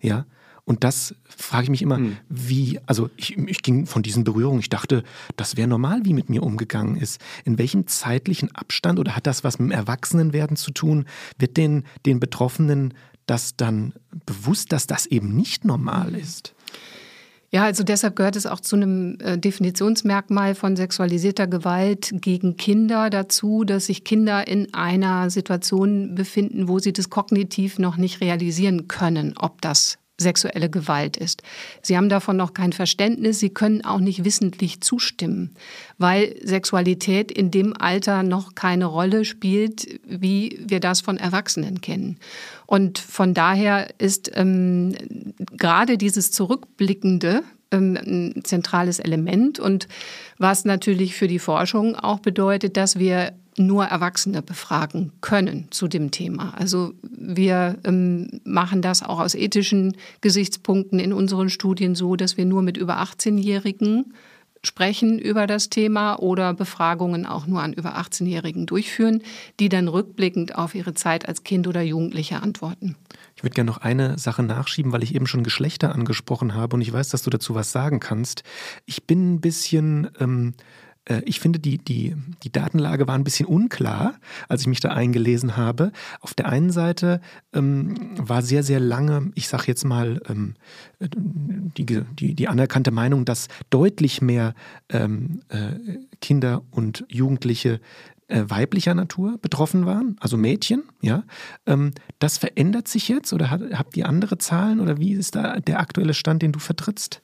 Ja, und das frage ich mich immer, hm. wie, also ich, ich ging von diesen Berührungen, ich dachte, das wäre normal, wie mit mir umgegangen ist. In welchem zeitlichen Abstand oder hat das was mit dem Erwachsenenwerden zu tun? Wird den, den Betroffenen das dann bewusst, dass das eben nicht normal ist? Ja, also deshalb gehört es auch zu einem äh, Definitionsmerkmal von sexualisierter Gewalt gegen Kinder dazu, dass sich Kinder in einer Situation befinden, wo sie das kognitiv noch nicht realisieren können, ob das sexuelle Gewalt ist. Sie haben davon noch kein Verständnis, sie können auch nicht wissentlich zustimmen, weil Sexualität in dem Alter noch keine Rolle spielt, wie wir das von Erwachsenen kennen. Und von daher ist ähm, gerade dieses Zurückblickende ähm, ein zentrales Element und was natürlich für die Forschung auch bedeutet, dass wir nur Erwachsene befragen können zu dem Thema. Also wir ähm, machen das auch aus ethischen Gesichtspunkten in unseren Studien so, dass wir nur mit über 18-Jährigen sprechen über das Thema oder Befragungen auch nur an über 18-Jährigen durchführen, die dann rückblickend auf ihre Zeit als Kind oder Jugendliche antworten. Ich würde gerne noch eine Sache nachschieben, weil ich eben schon Geschlechter angesprochen habe und ich weiß, dass du dazu was sagen kannst. Ich bin ein bisschen ähm, äh, ich finde, die, die, die Datenlage war ein bisschen unklar, als ich mich da eingelesen habe. Auf der einen Seite ähm, war sehr, sehr lange, ich sage jetzt mal, ähm, die, die, die anerkannte Meinung, dass deutlich mehr ähm, äh, Kinder und Jugendliche äh, weiblicher Natur betroffen waren, also Mädchen, ja. Ähm, das verändert sich jetzt oder hat, habt ihr andere Zahlen oder wie ist da der aktuelle Stand, den du vertrittst?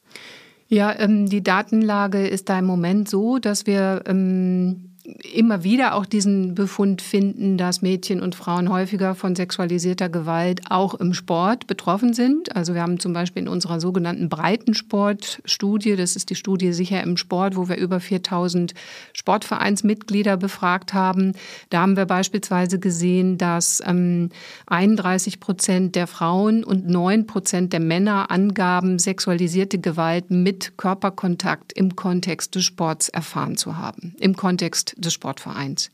Ja, ähm, die Datenlage ist da im Moment so, dass wir ähm, immer wieder auch diesen Befund finden, dass Mädchen und Frauen häufiger von sexualisierter Gewalt auch im Sport betroffen sind. Also wir haben zum Beispiel in unserer sogenannten Breitensportstudie, das ist die Studie sicher im Sport, wo wir über 4000 Sportvereinsmitglieder befragt haben, da haben wir beispielsweise gesehen, dass ähm, 31 Prozent der Frauen und 9 Prozent der Männer angaben, sexualisierte Gewalt mit Körperkontakt im Kontext des Sports erfahren zu haben. Im Kontext des Sportvereins.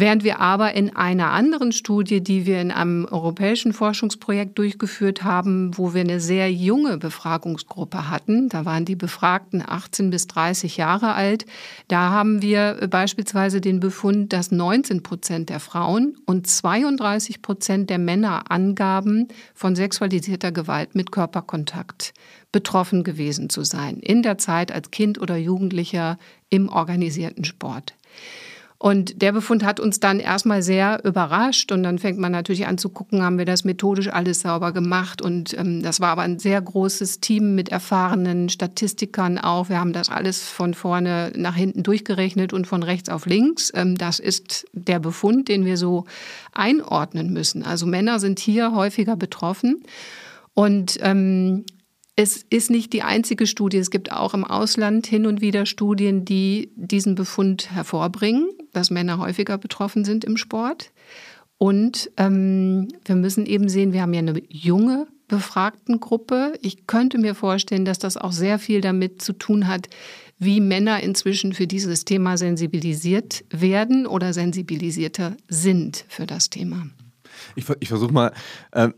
Während wir aber in einer anderen Studie, die wir in einem europäischen Forschungsprojekt durchgeführt haben, wo wir eine sehr junge Befragungsgruppe hatten, da waren die Befragten 18 bis 30 Jahre alt, da haben wir beispielsweise den Befund, dass 19 Prozent der Frauen und 32 Prozent der Männer angaben, von sexualisierter Gewalt mit Körperkontakt betroffen gewesen zu sein, in der Zeit als Kind oder Jugendlicher im organisierten Sport. Und der Befund hat uns dann erstmal sehr überrascht und dann fängt man natürlich an zu gucken, haben wir das methodisch alles sauber gemacht und ähm, das war aber ein sehr großes Team mit erfahrenen Statistikern auch. Wir haben das alles von vorne nach hinten durchgerechnet und von rechts auf links. Ähm, das ist der Befund, den wir so einordnen müssen. Also Männer sind hier häufiger betroffen und ähm, es ist nicht die einzige Studie. Es gibt auch im Ausland hin und wieder Studien, die diesen Befund hervorbringen, dass Männer häufiger betroffen sind im Sport. Und ähm, wir müssen eben sehen, wir haben ja eine junge Befragtengruppe. Ich könnte mir vorstellen, dass das auch sehr viel damit zu tun hat, wie Männer inzwischen für dieses Thema sensibilisiert werden oder sensibilisierter sind für das Thema. Ich, ich versuche mal. Äh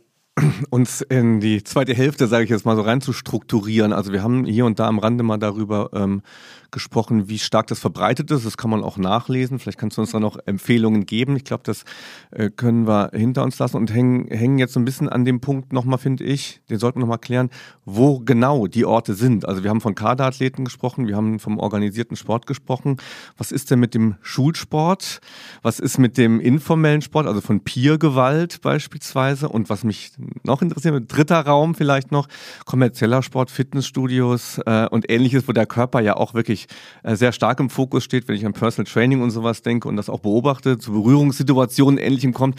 uns in die zweite Hälfte, sage ich jetzt mal so, rein zu strukturieren. Also wir haben hier und da am Rande mal darüber ähm, gesprochen, wie stark das verbreitet ist. Das kann man auch nachlesen. Vielleicht kannst du uns da noch Empfehlungen geben. Ich glaube, das äh, können wir hinter uns lassen und hängen, hängen jetzt so ein bisschen an dem Punkt nochmal, finde ich, den sollten wir nochmal klären, wo genau die Orte sind. Also wir haben von Kaderathleten gesprochen, wir haben vom organisierten Sport gesprochen. Was ist denn mit dem Schulsport? Was ist mit dem informellen Sport, also von Peergewalt beispielsweise? Und was mich noch interessiert, dritter Raum vielleicht noch, kommerzieller Sport, Fitnessstudios äh, und ähnliches, wo der Körper ja auch wirklich äh, sehr stark im Fokus steht, wenn ich an Personal Training und sowas denke und das auch beobachte, zu Berührungssituationen ähnlichem kommt.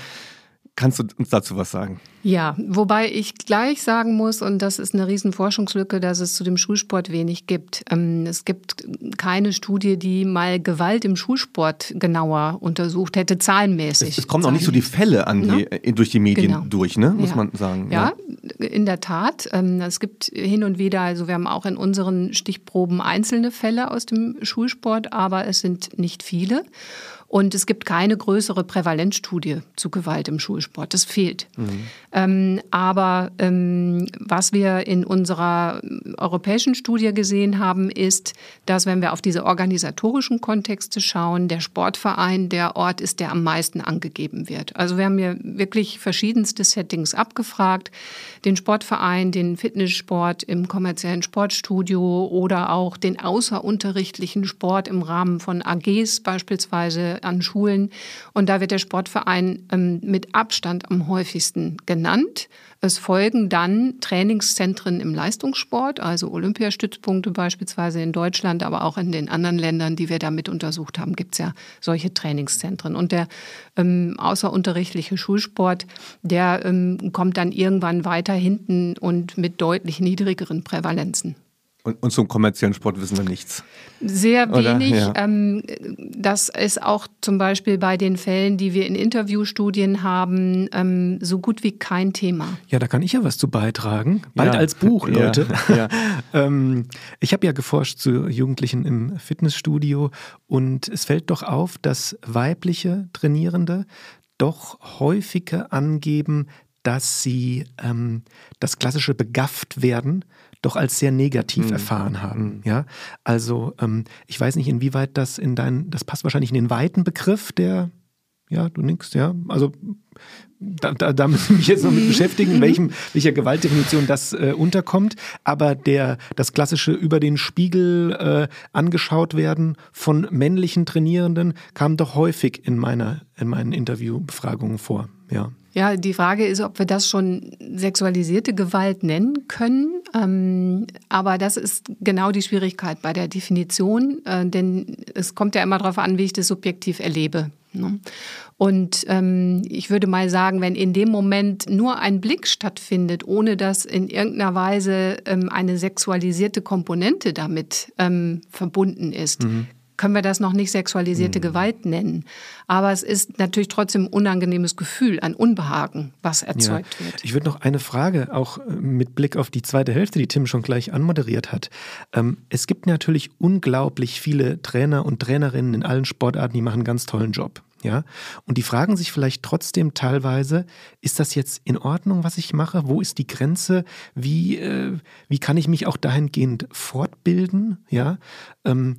Kannst du uns dazu was sagen? Ja, wobei ich gleich sagen muss, und das ist eine riesen Forschungslücke, dass es zu dem Schulsport wenig gibt. Ähm, es gibt keine Studie, die mal Gewalt im Schulsport genauer untersucht hätte, zahlenmäßig. Es, es kommen auch nicht so die Fälle an die, ne? durch die Medien genau. durch, ne? muss ja. man sagen. Ja, ja, in der Tat. Ähm, es gibt hin und wieder, also wir haben auch in unseren Stichproben einzelne Fälle aus dem Schulsport, aber es sind nicht viele. Und es gibt keine größere Prävalenzstudie zu Gewalt im Schulsport. Das fehlt. Mhm. Ähm, aber ähm, was wir in unserer europäischen Studie gesehen haben, ist, dass wenn wir auf diese organisatorischen Kontexte schauen, der Sportverein der Ort ist, der am meisten angegeben wird. Also wir haben hier wirklich verschiedenste Settings abgefragt. Den Sportverein, den Fitnesssport im kommerziellen Sportstudio oder auch den außerunterrichtlichen Sport im Rahmen von AGs beispielsweise an Schulen. Und da wird der Sportverein ähm, mit Abstand am häufigsten genannt. Es folgen dann Trainingszentren im Leistungssport, also Olympiastützpunkte beispielsweise in Deutschland, aber auch in den anderen Ländern, die wir damit untersucht haben, gibt es ja solche Trainingszentren. Und der ähm, außerunterrichtliche Schulsport, der ähm, kommt dann irgendwann weiter hinten und mit deutlich niedrigeren Prävalenzen. Und, und, zum kommerziellen Sport wissen wir nichts. Sehr wenig. Ja. Ähm, das ist auch zum Beispiel bei den Fällen, die wir in Interviewstudien haben, ähm, so gut wie kein Thema. Ja, da kann ich ja was zu beitragen. Bald ja. als Buch, Leute. Ja. ähm, ich habe ja geforscht zu Jugendlichen im Fitnessstudio und es fällt doch auf, dass weibliche Trainierende doch häufiger angeben, dass sie ähm, das klassische begafft werden doch als sehr negativ mhm. erfahren haben. Mhm. Ja, also ähm, ich weiß nicht, inwieweit das in deinen, das passt wahrscheinlich in den weiten Begriff der, ja, du nix, ja, also da, da, da müssen wir mich jetzt noch mit beschäftigen, in welchem, welcher Gewaltdefinition das äh, unterkommt. Aber der, das klassische über den Spiegel äh, angeschaut werden von männlichen Trainierenden kam doch häufig in meiner, in meinen Interviewbefragungen vor. Ja. Ja, die Frage ist, ob wir das schon sexualisierte Gewalt nennen können. Ähm, aber das ist genau die Schwierigkeit bei der Definition, äh, denn es kommt ja immer darauf an, wie ich das subjektiv erlebe. Ne? Und ähm, ich würde mal sagen, wenn in dem Moment nur ein Blick stattfindet, ohne dass in irgendeiner Weise ähm, eine sexualisierte Komponente damit ähm, verbunden ist, mhm können wir das noch nicht sexualisierte mhm. Gewalt nennen. Aber es ist natürlich trotzdem ein unangenehmes Gefühl, ein Unbehagen, was erzeugt ja. wird. Ich würde noch eine Frage, auch äh, mit Blick auf die zweite Hälfte, die Tim schon gleich anmoderiert hat. Ähm, es gibt natürlich unglaublich viele Trainer und Trainerinnen in allen Sportarten, die machen einen ganz tollen Job. Ja, und die fragen sich vielleicht trotzdem teilweise, ist das jetzt in Ordnung, was ich mache? Wo ist die Grenze? Wie, äh, wie kann ich mich auch dahingehend fortbilden? Ja, ähm,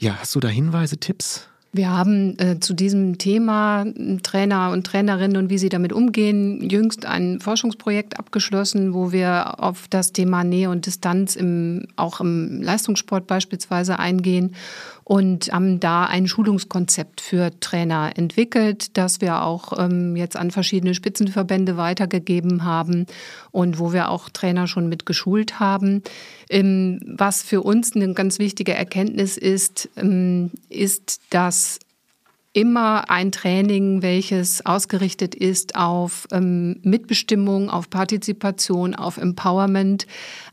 ja, hast du da Hinweise, Tipps? Wir haben äh, zu diesem Thema Trainer und Trainerinnen und wie sie damit umgehen, jüngst ein Forschungsprojekt abgeschlossen, wo wir auf das Thema Nähe und Distanz im, auch im Leistungssport beispielsweise eingehen und haben da ein Schulungskonzept für Trainer entwickelt, das wir auch ähm, jetzt an verschiedene Spitzenverbände weitergegeben haben und wo wir auch Trainer schon mit geschult haben. Ähm, was für uns eine ganz wichtige Erkenntnis ist, ähm, ist, dass immer ein Training, welches ausgerichtet ist auf ähm, Mitbestimmung, auf Partizipation, auf Empowerment,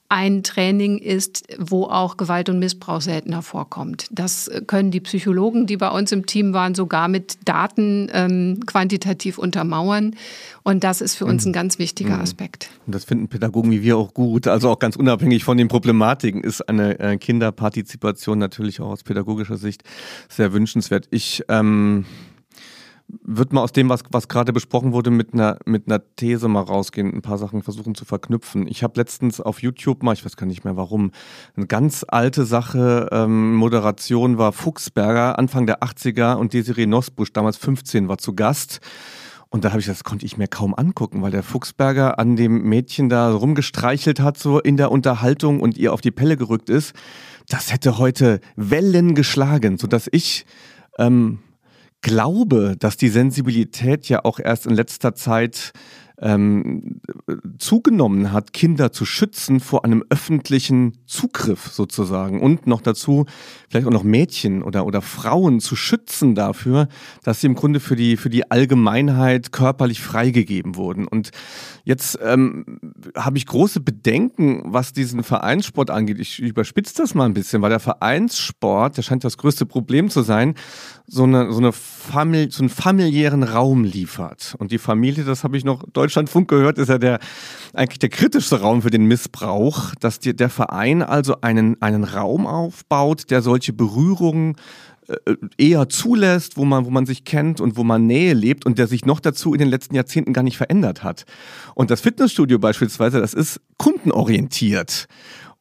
ein Training ist, wo auch Gewalt und Missbrauch seltener vorkommt. Das können die Psychologen, die bei uns im Team waren, sogar mit Daten ähm, quantitativ untermauern. Und das ist für uns ein mhm. ganz wichtiger mhm. Aspekt. Und das finden Pädagogen wie wir auch gut. Also auch ganz unabhängig von den Problematiken ist eine äh, Kinderpartizipation natürlich auch aus pädagogischer Sicht sehr wünschenswert. Ich ähm, würde mal aus dem, was, was gerade besprochen wurde, mit einer, mit einer These mal rausgehen, ein paar Sachen versuchen zu verknüpfen. Ich habe letztens auf YouTube mal, ich weiß gar nicht mehr warum, eine ganz alte Sache, ähm, Moderation war Fuchsberger, Anfang der 80er und Desiree Nosbusch, damals 15, war zu Gast. Und da habe ich das konnte ich mir kaum angucken, weil der Fuchsberger an dem Mädchen da rumgestreichelt hat, so in der Unterhaltung und ihr auf die Pelle gerückt ist. Das hätte heute Wellen geschlagen, sodass ich ähm, glaube, dass die Sensibilität ja auch erst in letzter Zeit ähm, zugenommen hat, Kinder zu schützen vor einem öffentlichen Zugriff sozusagen und noch dazu vielleicht auch noch Mädchen oder, oder Frauen zu schützen dafür, dass sie im Grunde für die, für die Allgemeinheit körperlich freigegeben wurden. Und jetzt ähm, habe ich große Bedenken, was diesen Vereinssport angeht. Ich überspitze das mal ein bisschen, weil der Vereinssport, der scheint das größte Problem zu sein, so eine, so eine Famili so einen familiären Raum liefert. Und die Familie, das habe ich noch Deutschlandfunk gehört, ist ja der eigentlich der kritischste Raum für den Missbrauch, dass die, der Verein also einen, einen Raum aufbaut, der solche Berührungen äh, eher zulässt, wo man, wo man sich kennt und wo man Nähe lebt und der sich noch dazu in den letzten Jahrzehnten gar nicht verändert hat. Und das Fitnessstudio beispielsweise, das ist kundenorientiert.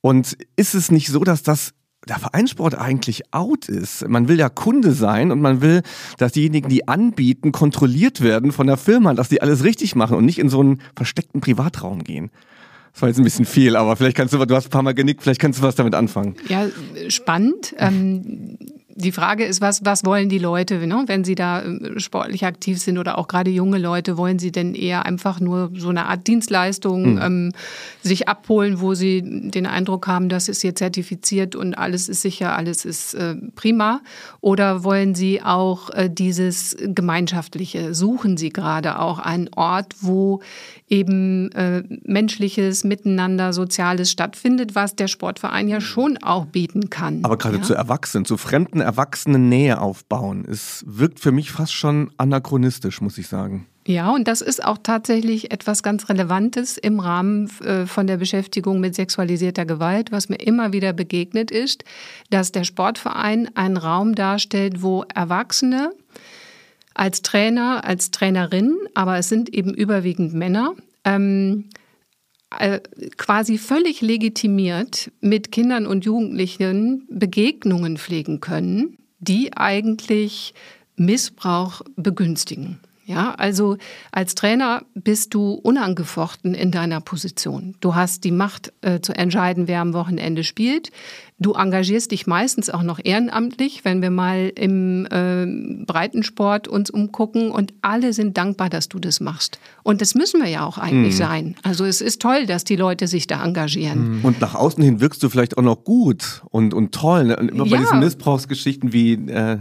Und ist es nicht so, dass das der Vereinssport eigentlich out ist. Man will ja Kunde sein und man will, dass diejenigen, die anbieten, kontrolliert werden von der Firma, dass die alles richtig machen und nicht in so einen versteckten Privatraum gehen. Das war jetzt ein bisschen viel, aber vielleicht kannst du, du hast ein paar Mal genickt, vielleicht kannst du was damit anfangen. Ja, spannend. Ähm, die Frage ist, was, was wollen die Leute, ne? wenn sie da äh, sportlich aktiv sind oder auch gerade junge Leute, wollen sie denn eher einfach nur so eine Art Dienstleistung mhm. ähm, sich abholen, wo sie den Eindruck haben, das ist hier zertifiziert und alles ist sicher, alles ist äh, prima? Oder wollen sie auch äh, dieses Gemeinschaftliche? Suchen sie gerade auch einen Ort, wo eben äh, menschliches Miteinander, Soziales stattfindet, was der Sportverein ja schon auch bieten kann. Aber gerade ja? zu Erwachsenen, zu fremden Erwachsenen Nähe aufbauen, es wirkt für mich fast schon anachronistisch, muss ich sagen. Ja, und das ist auch tatsächlich etwas ganz Relevantes im Rahmen äh, von der Beschäftigung mit sexualisierter Gewalt, was mir immer wieder begegnet ist, dass der Sportverein einen Raum darstellt, wo Erwachsene als Trainer, als Trainerin, aber es sind eben überwiegend Männer, ähm, äh, quasi völlig legitimiert mit Kindern und Jugendlichen Begegnungen pflegen können, die eigentlich Missbrauch begünstigen. Ja, also als Trainer bist du unangefochten in deiner Position. Du hast die Macht äh, zu entscheiden, wer am Wochenende spielt. Du engagierst dich meistens auch noch ehrenamtlich, wenn wir mal im äh, Breitensport uns umgucken und alle sind dankbar, dass du das machst. Und das müssen wir ja auch eigentlich mhm. sein. Also es ist toll, dass die Leute sich da engagieren. Mhm. Und nach außen hin wirkst du vielleicht auch noch gut und, und toll. Ne? Immer bei diesen Missbrauchsgeschichten wie äh,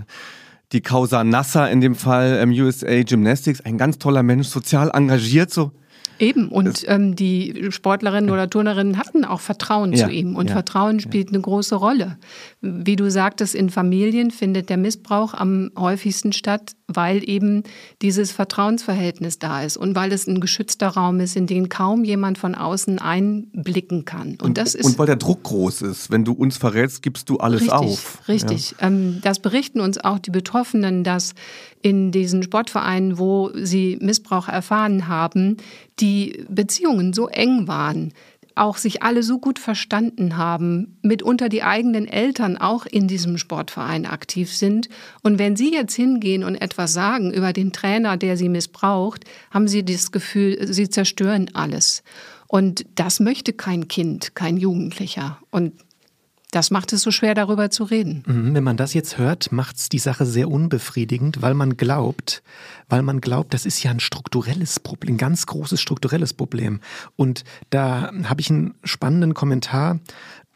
die Causa Nasser in dem Fall ähm, USA Gymnastics, ein ganz toller Mensch, sozial engagiert so. Eben, und ähm, die Sportlerinnen oder Turnerinnen hatten auch Vertrauen ja, zu ihm. Und ja, Vertrauen spielt ja. eine große Rolle. Wie du sagtest, in Familien findet der Missbrauch am häufigsten statt, weil eben dieses Vertrauensverhältnis da ist und weil es ein geschützter Raum ist, in den kaum jemand von außen einblicken kann. Und, und das ist, und weil der Druck groß ist. Wenn du uns verrätst, gibst du alles richtig, auf. Richtig. Ähm, das berichten uns auch die Betroffenen, dass in diesen Sportvereinen, wo sie Missbrauch erfahren haben, die Beziehungen so eng waren, auch sich alle so gut verstanden haben, mitunter die eigenen Eltern auch in diesem Sportverein aktiv sind. Und wenn Sie jetzt hingehen und etwas sagen über den Trainer, der Sie missbraucht, haben Sie das Gefühl, Sie zerstören alles. Und das möchte kein Kind, kein Jugendlicher. Und das macht es so schwer, darüber zu reden. Mhm, wenn man das jetzt hört, macht es die Sache sehr unbefriedigend, weil man glaubt, weil man glaubt, das ist ja ein strukturelles Problem, ein ganz großes strukturelles Problem. Und da habe ich einen spannenden Kommentar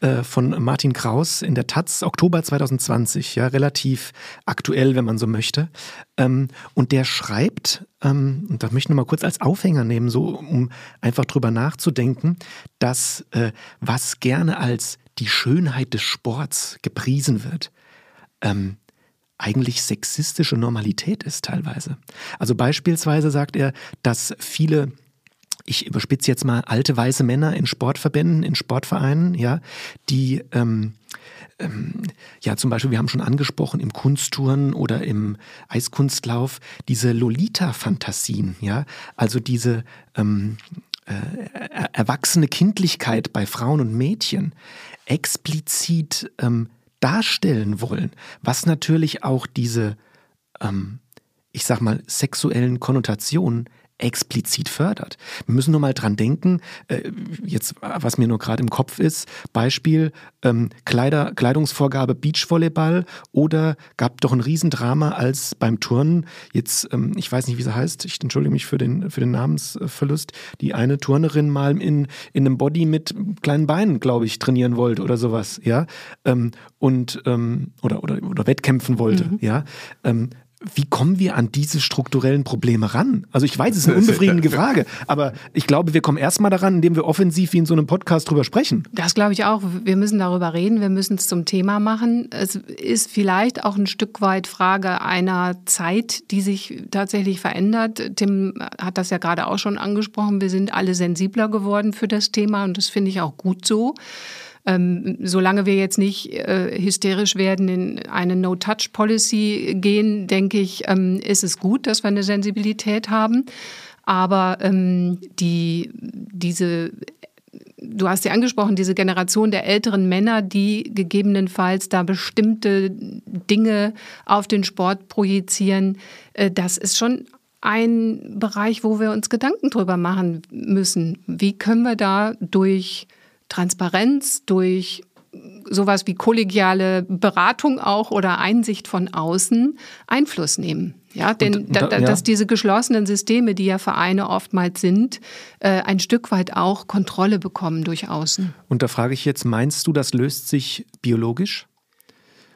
äh, von Martin Kraus in der Taz, Oktober 2020, ja, relativ aktuell, wenn man so möchte. Ähm, und der schreibt, ähm, und das möchte ich nochmal kurz als Aufhänger nehmen, so um einfach drüber nachzudenken, dass äh, was gerne als die Schönheit des Sports gepriesen wird, ähm, eigentlich sexistische Normalität ist teilweise. Also beispielsweise sagt er, dass viele ich überspitze jetzt mal alte weiße Männer in Sportverbänden, in Sportvereinen, ja, die ähm, ähm, ja zum Beispiel, wir haben schon angesprochen, im Kunsttouren oder im Eiskunstlauf, diese Lolita-Fantasien, ja, also diese ähm, äh, erwachsene Kindlichkeit bei Frauen und Mädchen explizit ähm, darstellen wollen, was natürlich auch diese, ähm, ich sag mal, sexuellen Konnotationen explizit fördert. Wir müssen nur mal dran denken, äh, jetzt was mir nur gerade im Kopf ist, Beispiel ähm, Kleider, Kleidungsvorgabe Beachvolleyball oder gab doch ein Riesendrama als beim Turnen, jetzt, ähm, ich weiß nicht, wie sie heißt, ich entschuldige mich für den, für den Namensverlust, die eine Turnerin mal in, in einem Body mit kleinen Beinen, glaube ich, trainieren wollte oder sowas, ja, ähm, und, ähm, oder, oder, oder wettkämpfen wollte, mhm. ja, ähm, wie kommen wir an diese strukturellen Probleme ran? Also ich weiß, es ist eine unbefriedigende Frage, aber ich glaube, wir kommen erstmal daran, indem wir offensiv wie in so einem Podcast drüber sprechen. Das glaube ich auch. Wir müssen darüber reden, wir müssen es zum Thema machen. Es ist vielleicht auch ein Stück weit Frage einer Zeit, die sich tatsächlich verändert. Tim hat das ja gerade auch schon angesprochen. Wir sind alle sensibler geworden für das Thema und das finde ich auch gut so. Ähm, solange wir jetzt nicht äh, hysterisch werden, in eine No-Touch-Policy gehen, denke ich, ähm, ist es gut, dass wir eine Sensibilität haben. Aber ähm, die, diese du hast ja angesprochen, diese Generation der älteren Männer, die gegebenenfalls da bestimmte Dinge auf den Sport projizieren, äh, das ist schon ein Bereich, wo wir uns Gedanken drüber machen müssen. Wie können wir da durch Transparenz, durch sowas wie kollegiale Beratung auch oder Einsicht von außen Einfluss nehmen. Ja, denn da, da, ja. dass diese geschlossenen Systeme, die ja Vereine oftmals sind, äh, ein Stück weit auch Kontrolle bekommen durch außen. Und da frage ich jetzt, meinst du, das löst sich biologisch?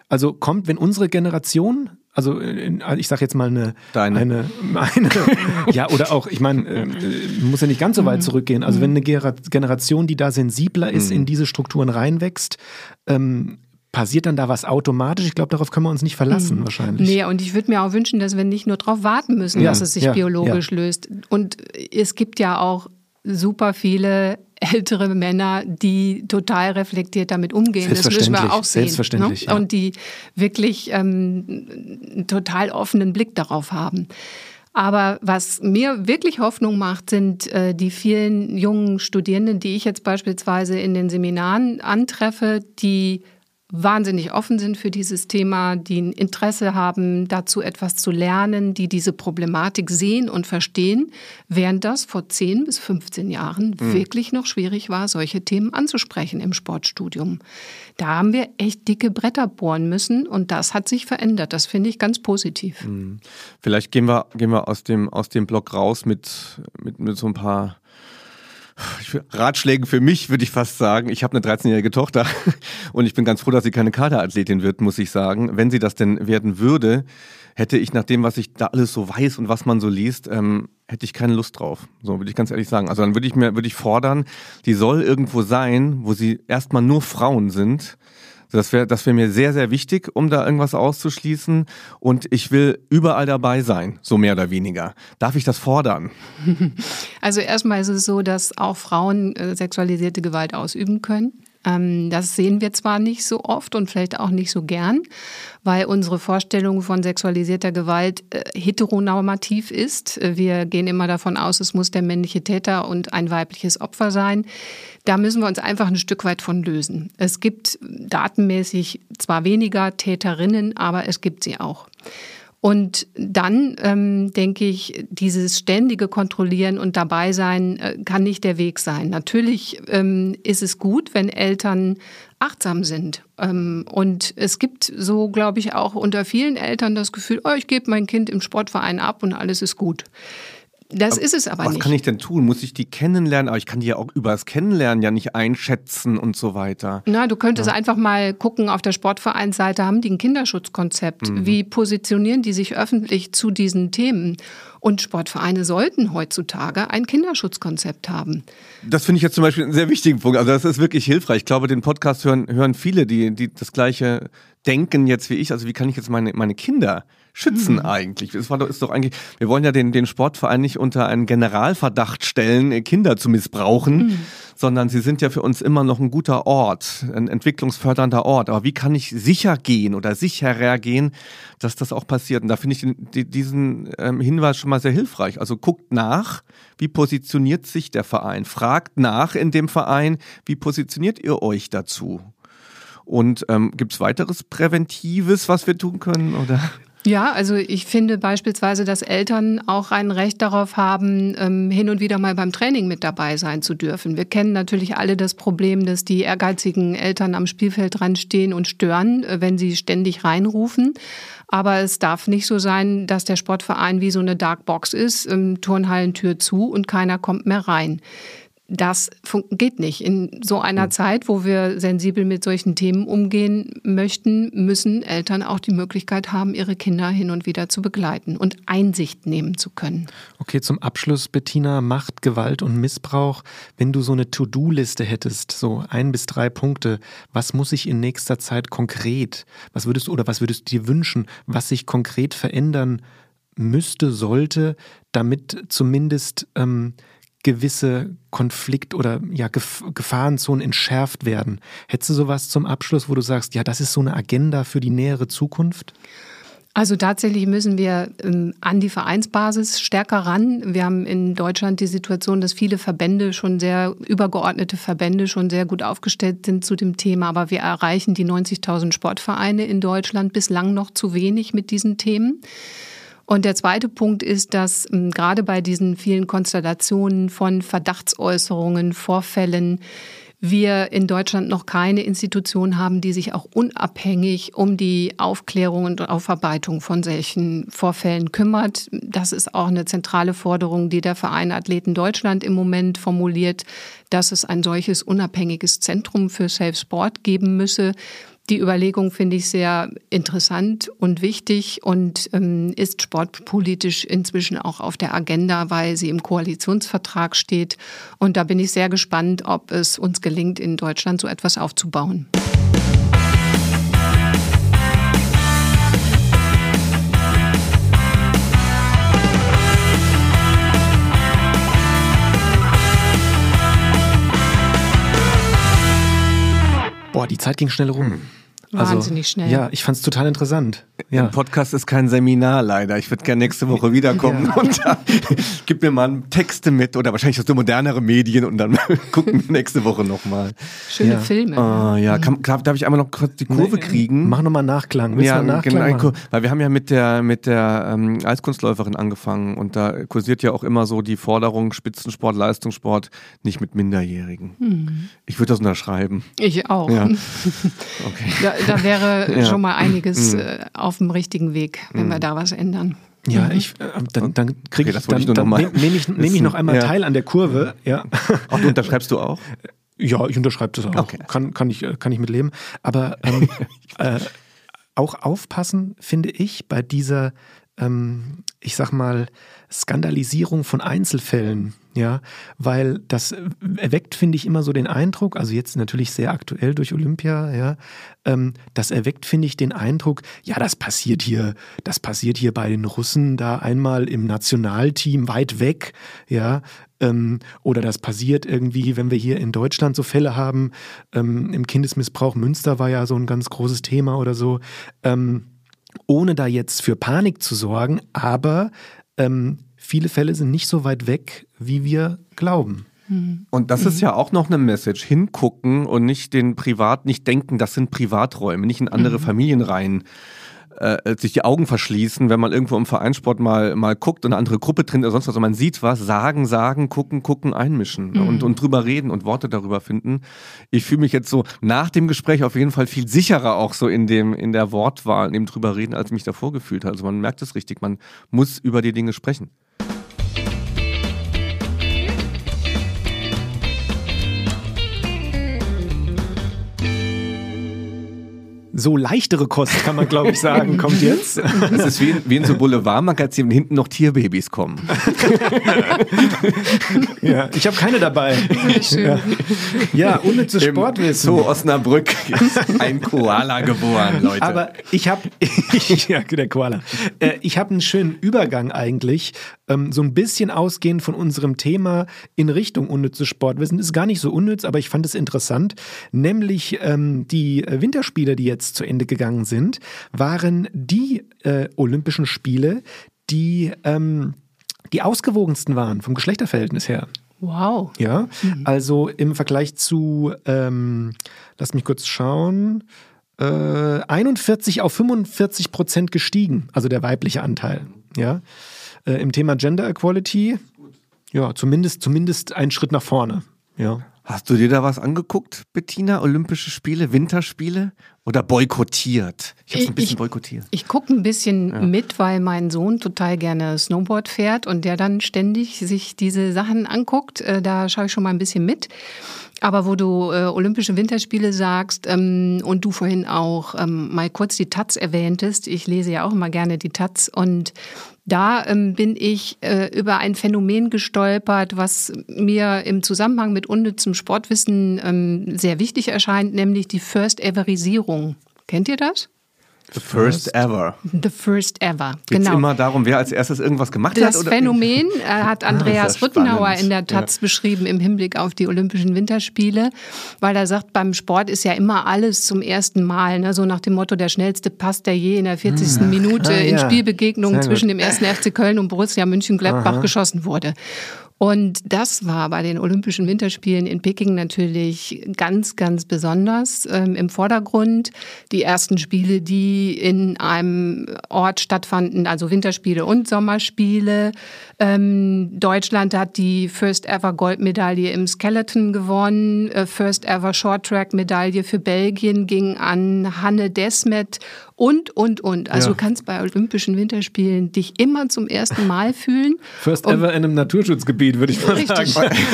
Also kommt, wenn unsere Generation also ich sage jetzt mal eine, Deine. eine, eine ja oder auch, ich meine, äh, muss ja nicht ganz so weit mhm. zurückgehen. Also wenn eine Generation, die da sensibler ist, in mhm. diese Strukturen reinwächst, ähm, passiert dann da was automatisch? Ich glaube, darauf können wir uns nicht verlassen, mhm. wahrscheinlich. Nee, und ich würde mir auch wünschen, dass wir nicht nur darauf warten müssen, ja, dass es sich ja, biologisch ja. löst. Und es gibt ja auch super viele ältere Männer, die total reflektiert damit umgehen. Das müssen wir auch sehen. Selbstverständlich. Ne? Ja. Und die wirklich ähm, einen total offenen Blick darauf haben. Aber was mir wirklich Hoffnung macht, sind äh, die vielen jungen Studierenden, die ich jetzt beispielsweise in den Seminaren antreffe, die wahnsinnig offen sind für dieses Thema, die ein Interesse haben, dazu etwas zu lernen, die diese Problematik sehen und verstehen, während das vor 10 bis 15 Jahren mhm. wirklich noch schwierig war, solche Themen anzusprechen im Sportstudium. Da haben wir echt dicke Bretter bohren müssen und das hat sich verändert. Das finde ich ganz positiv. Mhm. Vielleicht gehen wir, gehen wir aus, dem, aus dem Block raus mit, mit, mit so ein paar Ratschlägen für mich, würde ich fast sagen. Ich habe eine 13-jährige Tochter und ich bin ganz froh, dass sie keine Kaderathletin wird, muss ich sagen. Wenn sie das denn werden würde, hätte ich nach dem, was ich da alles so weiß und was man so liest, ähm, hätte ich keine Lust drauf. So würde ich ganz ehrlich sagen. Also dann würde ich mir würde ich fordern, die soll irgendwo sein, wo sie erstmal nur Frauen sind das wäre das wär mir sehr, sehr wichtig, um da irgendwas auszuschließen. Und ich will überall dabei sein, so mehr oder weniger. Darf ich das fordern? Also erstmal ist es so, dass auch Frauen äh, sexualisierte Gewalt ausüben können. Ähm, das sehen wir zwar nicht so oft und vielleicht auch nicht so gern, weil unsere Vorstellung von sexualisierter Gewalt äh, heteronormativ ist. Äh, wir gehen immer davon aus, es muss der männliche Täter und ein weibliches Opfer sein. Da müssen wir uns einfach ein Stück weit von lösen. Es gibt datenmäßig zwar weniger Täterinnen, aber es gibt sie auch. Und dann ähm, denke ich, dieses ständige Kontrollieren und dabei sein äh, kann nicht der Weg sein. Natürlich ähm, ist es gut, wenn Eltern achtsam sind. Ähm, und es gibt so, glaube ich, auch unter vielen Eltern das Gefühl, oh, ich gebe mein Kind im Sportverein ab und alles ist gut. Das ist es aber was nicht. Was kann ich denn tun? Muss ich die kennenlernen? Aber ich kann die ja auch über das Kennenlernen ja nicht einschätzen und so weiter. Na, du könntest ja. einfach mal gucken, auf der Sportvereinsseite haben die ein Kinderschutzkonzept. Mhm. Wie positionieren die sich öffentlich zu diesen Themen? Und Sportvereine sollten heutzutage ein Kinderschutzkonzept haben. Das finde ich jetzt zum Beispiel einen sehr wichtigen Punkt. Also das ist wirklich hilfreich. Ich glaube, den Podcast hören, hören viele, die, die das gleiche denken jetzt wie ich. Also wie kann ich jetzt meine, meine Kinder schützen mhm. eigentlich? Das war doch, ist doch eigentlich, wir wollen ja den, den Sportverein nicht unter einen Generalverdacht stellen, Kinder zu missbrauchen, mhm. sondern sie sind ja für uns immer noch ein guter Ort, ein entwicklungsfördernder Ort. Aber wie kann ich sicher gehen oder sicherer gehen, dass das auch passiert? Und da finde ich diesen ähm, Hinweis schon mal sehr hilfreich. Also guckt nach, wie positioniert sich der Verein? Fragt nach in dem Verein, wie positioniert ihr euch dazu? Und ähm, gibt es weiteres Präventives, was wir tun können? Oder? Ja, also ich finde beispielsweise, dass Eltern auch ein Recht darauf haben, ähm, hin und wieder mal beim Training mit dabei sein zu dürfen. Wir kennen natürlich alle das Problem, dass die ehrgeizigen Eltern am Spielfeld dran stehen und stören, äh, wenn sie ständig reinrufen. Aber es darf nicht so sein, dass der Sportverein wie so eine Dark Box ist, ähm, Turnhallentür zu und keiner kommt mehr rein das geht nicht. In so einer mhm. Zeit, wo wir sensibel mit solchen Themen umgehen möchten, müssen Eltern auch die Möglichkeit haben, ihre Kinder hin und wieder zu begleiten und Einsicht nehmen zu können. Okay, zum Abschluss, Bettina, Macht, Gewalt und Missbrauch. Wenn du so eine To-Do-Liste hättest, so ein bis drei Punkte, was muss sich in nächster Zeit konkret, was würdest du oder was würdest du dir wünschen, was sich konkret verändern müsste, sollte, damit zumindest ähm, gewisse Konflikt- oder ja, Gef Gefahrenzonen entschärft werden. Hättest du sowas zum Abschluss, wo du sagst, ja, das ist so eine Agenda für die nähere Zukunft? Also tatsächlich müssen wir ähm, an die Vereinsbasis stärker ran. Wir haben in Deutschland die Situation, dass viele Verbände schon sehr übergeordnete Verbände schon sehr gut aufgestellt sind zu dem Thema, aber wir erreichen die 90.000 Sportvereine in Deutschland bislang noch zu wenig mit diesen Themen. Und der zweite Punkt ist, dass ähm, gerade bei diesen vielen Konstellationen von Verdachtsäußerungen, Vorfällen, wir in Deutschland noch keine Institution haben, die sich auch unabhängig um die Aufklärung und Aufarbeitung von solchen Vorfällen kümmert. Das ist auch eine zentrale Forderung, die der Verein Athleten Deutschland im Moment formuliert, dass es ein solches unabhängiges Zentrum für Safe Sport geben müsse. Die Überlegung finde ich sehr interessant und wichtig und ähm, ist sportpolitisch inzwischen auch auf der Agenda, weil sie im Koalitionsvertrag steht. Und da bin ich sehr gespannt, ob es uns gelingt, in Deutschland so etwas aufzubauen. Boah, die Zeit ging schnell rum. Hm. Also, Wahnsinnig schnell. Ja, ich fand es total interessant. Ja. Ein Podcast ist kein Seminar leider. Ich würde gerne nächste Woche wiederkommen ja. und da, gib mir mal Texte mit oder wahrscheinlich hast du modernere Medien und dann gucken wir nächste Woche nochmal. Schöne ja. Filme. Uh, ja, kann, darf ich einmal noch kurz die Kurve nee, kriegen? Mach nochmal Nachklang. Willst ja, Nachklang genau, weil wir haben ja mit der mit der ähm, Eiskunstläuferin angefangen und da kursiert ja auch immer so die Forderung Spitzensport, Leistungssport nicht mit Minderjährigen. Mhm. Ich würde das unterschreiben. Ich auch. Ja. Okay. Da, wäre ja. schon mal einiges mhm. äh, auf dem richtigen Weg, wenn mhm. wir da was ändern. Ja, mhm. ich, äh, dann, dann kriege okay, ich, dann, dann nehme ich, nehm ich noch einmal ja. teil an der Kurve. Ja. Auch du unterschreibst du auch? Ja, ich unterschreibe das auch. Okay. Kann, kann, ich, kann ich mit leben. Aber ähm, äh, auch aufpassen, finde ich, bei dieser, ähm, ich sag mal, Skandalisierung von Einzelfällen ja, weil das erweckt, finde ich, immer so den Eindruck, also jetzt natürlich sehr aktuell durch Olympia, ja, ähm, das erweckt, finde ich, den Eindruck, ja, das passiert hier, das passiert hier bei den Russen da einmal im Nationalteam weit weg, ja, ähm, oder das passiert irgendwie, wenn wir hier in Deutschland so Fälle haben, ähm, im Kindesmissbrauch Münster war ja so ein ganz großes Thema oder so, ähm, ohne da jetzt für Panik zu sorgen, aber ähm, viele Fälle sind nicht so weit weg, wie wir glauben. Und das ist ja auch noch eine Message. Hingucken und nicht den Privat, nicht denken, das sind Privaträume, nicht in andere mhm. Familien rein. Äh, sich die Augen verschließen, wenn man irgendwo im Vereinssport mal, mal guckt und eine andere Gruppe drin oder sonst was, und man sieht was, sagen, sagen, gucken, gucken, einmischen mhm. und, und drüber reden und Worte darüber finden. Ich fühle mich jetzt so nach dem Gespräch auf jeden Fall viel sicherer auch so in dem, in der Wortwahl, in dem drüber reden, als ich mich davor gefühlt habe. Also man merkt es richtig, man muss über die Dinge sprechen. So leichtere Kost, kann man glaube ich sagen, kommt jetzt. Das ist wie in, wie in so Boulevardmagazinen, hinten noch Tierbabys kommen. ja, ich habe keine dabei. Ja, ja unnützes Sportwissen. So Osnabrück ist ein Koala geboren, Leute. Aber ich habe, ja, der Koala. Äh, ich habe einen schönen Übergang eigentlich, ähm, so ein bisschen ausgehend von unserem Thema in Richtung unnützes Sportwissen. Ist gar nicht so unnütz, aber ich fand es interessant. Nämlich ähm, die Winterspiele, die jetzt zu Ende gegangen sind, waren die äh, Olympischen Spiele, die ähm, die ausgewogensten waren vom Geschlechterverhältnis her. Wow. Ja, mhm. also im Vergleich zu, ähm, lass mich kurz schauen, äh, 41 auf 45 Prozent gestiegen, also der weibliche Anteil. Ja, äh, im Thema Gender Equality, ja, zumindest, zumindest ein Schritt nach vorne. Ja. Hast du dir da was angeguckt, Bettina? Olympische Spiele, Winterspiele? Oder boykottiert? Ich habe es ein bisschen ich, boykottiert. Ich gucke ein bisschen ja. mit, weil mein Sohn total gerne Snowboard fährt und der dann ständig sich diese Sachen anguckt. Äh, da schaue ich schon mal ein bisschen mit. Aber wo du äh, Olympische Winterspiele sagst ähm, und du vorhin auch ähm, mal kurz die Taz erwähntest, ich lese ja auch immer gerne die Taz und da ähm, bin ich äh, über ein Phänomen gestolpert, was mir im Zusammenhang mit unnützem Sportwissen ähm, sehr wichtig erscheint, nämlich die First-Everisierung. Kennt ihr das? The first ever. The first ever. Geht's genau. immer darum, wer als erstes irgendwas gemacht das hat? Das Phänomen äh, hat ah, Andreas ah, Rüttenauer in der Taz ja. beschrieben im Hinblick auf die Olympischen Winterspiele, weil er sagt, beim Sport ist ja immer alles zum ersten Mal. Ne? So nach dem Motto, der schnellste Pass, der je in der 40. Hm. Minute ah, in ja. Spielbegegnungen zwischen dem ersten FC Köln und Borussia München-Gladbach geschossen wurde. Und das war bei den Olympischen Winterspielen in Peking natürlich ganz, ganz besonders ähm, im Vordergrund. Die ersten Spiele, die in einem Ort stattfanden, also Winterspiele und Sommerspiele. Ähm, Deutschland hat die First Ever Goldmedaille im Skeleton gewonnen. Äh, First Ever Short Track Medaille für Belgien ging an Hanne Desmet und, und, und. Also ja. du kannst bei Olympischen Winterspielen dich immer zum ersten Mal fühlen. First ever in einem Naturschutzgebiet, würde ich mal richtig. sagen.